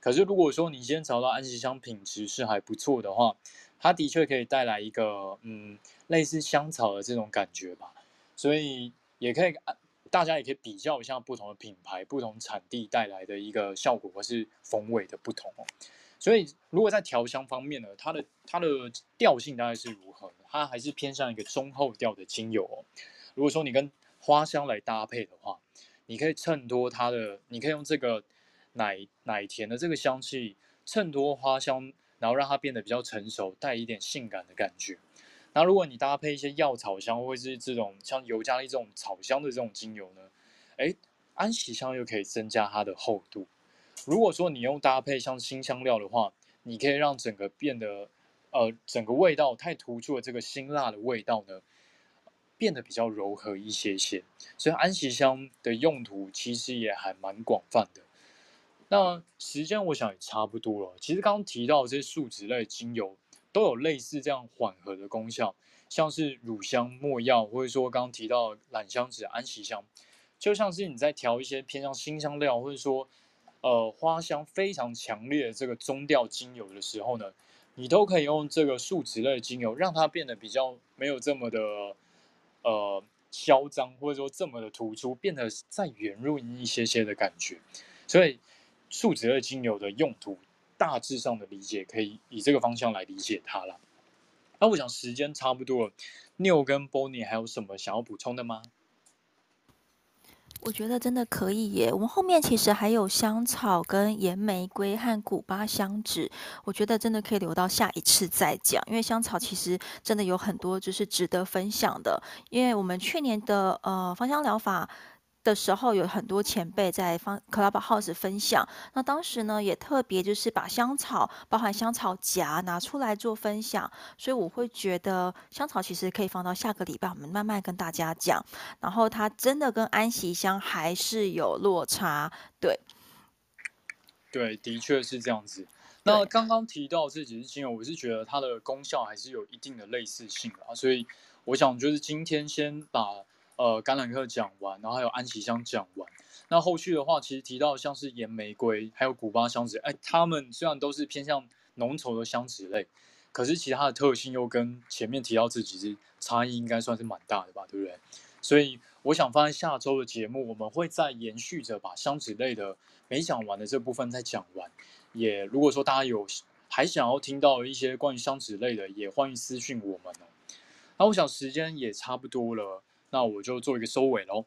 可是如果说你今天找到安息香品质是还不错的话，它的确可以带来一个嗯类似香草的这种感觉吧，所以也可以大家也可以比较一下不同的品牌、不同产地带来的一个效果或是风味的不同哦。所以，如果在调香方面呢，它的它的调性大概是如何？它还是偏向一个中后调的精油哦。如果说你跟花香来搭配的话，你可以衬托它的，你可以用这个奶奶甜的这个香气衬托花香，然后让它变得比较成熟，带一点性感的感觉。那如果你搭配一些药草香，或是这种像尤加利这种草香的这种精油呢，诶，安息香又可以增加它的厚度。如果说你用搭配像辛香料的话，你可以让整个变得，呃，整个味道太突出的这个辛辣的味道呢，变得比较柔和一些些。所以安息香的用途其实也还蛮广泛的。那时间我想也差不多了。其实刚刚提到这些树脂类精油都有类似这样缓和的功效，像是乳香、没药，或者说刚刚提到榄香子、安息香，就像是你在调一些偏向辛香料，或者说。呃，花香非常强烈的这个中调精油的时候呢，你都可以用这个树脂类精油，让它变得比较没有这么的呃嚣张，或者说这么的突出，变得再圆润一些些的感觉。所以树脂类精油的用途，大致上的理解可以以这个方向来理解它了。那我想时间差不多了，New 跟 Bonnie 还有什么想要补充的吗？我觉得真的可以耶。我们后面其实还有香草、跟岩玫瑰和古巴香脂，我觉得真的可以留到下一次再讲。因为香草其实真的有很多就是值得分享的。因为我们去年的呃芳香疗法。的时候有很多前辈在方 Clubhouse 分享，那当时呢也特别就是把香草，包含香草荚拿出来做分享，所以我会觉得香草其实可以放到下个礼拜我们慢慢跟大家讲，然后它真的跟安息香还是有落差，对，对，的确是这样子。那刚刚提到这几支精油，我是觉得它的功效还是有一定的类似性啊，所以我想就是今天先把。呃，橄榄科讲完，然后还有安息香讲完。那后续的话，其实提到像是岩玫瑰，还有古巴香脂，哎，它们虽然都是偏向浓稠的香脂类，可是其他的特性又跟前面提到这几支差异应该算是蛮大的吧，对不对？所以我想放在下周的节目，我们会再延续着把香脂类的没讲完的这部分再讲完。也如果说大家有还想要听到一些关于香脂类的，也欢迎私讯我们哦。那我想时间也差不多了。那我就做一个收尾喽。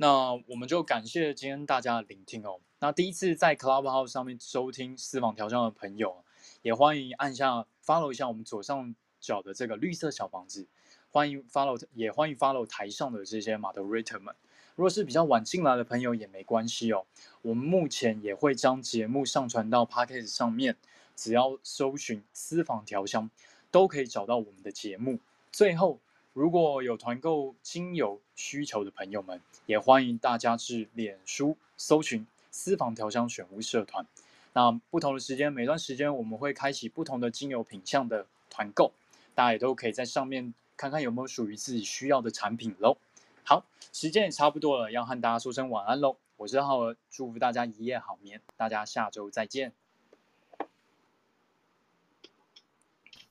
那我们就感谢今天大家的聆听哦。那第一次在 Clubhouse 上面收听私房调香的朋友，也欢迎按下 follow 一下我们左上角的这个绿色小房子。欢迎 follow，也欢迎 follow 台上的这些 Moderator 们。如果是比较晚进来的朋友也没关系哦。我们目前也会将节目上传到 Podcast 上面，只要搜寻私房调香，都可以找到我们的节目。最后。如果有团购精油需求的朋友们，也欢迎大家至脸书搜寻私房调香选物社团。那不同的时间，每段时间我们会开启不同的精油品项的团。团购，大家也都可以在上面看看有没有属于自己需要的产品喽。好，时间也差不多了，要和大家说声晚安喽。我是浩儿，祝福大家一夜好眠，大家下周再见。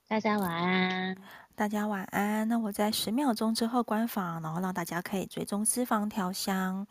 大家晚安，大家晚安。那我在十秒钟之后关房，然后让大家可以追踪私房调香。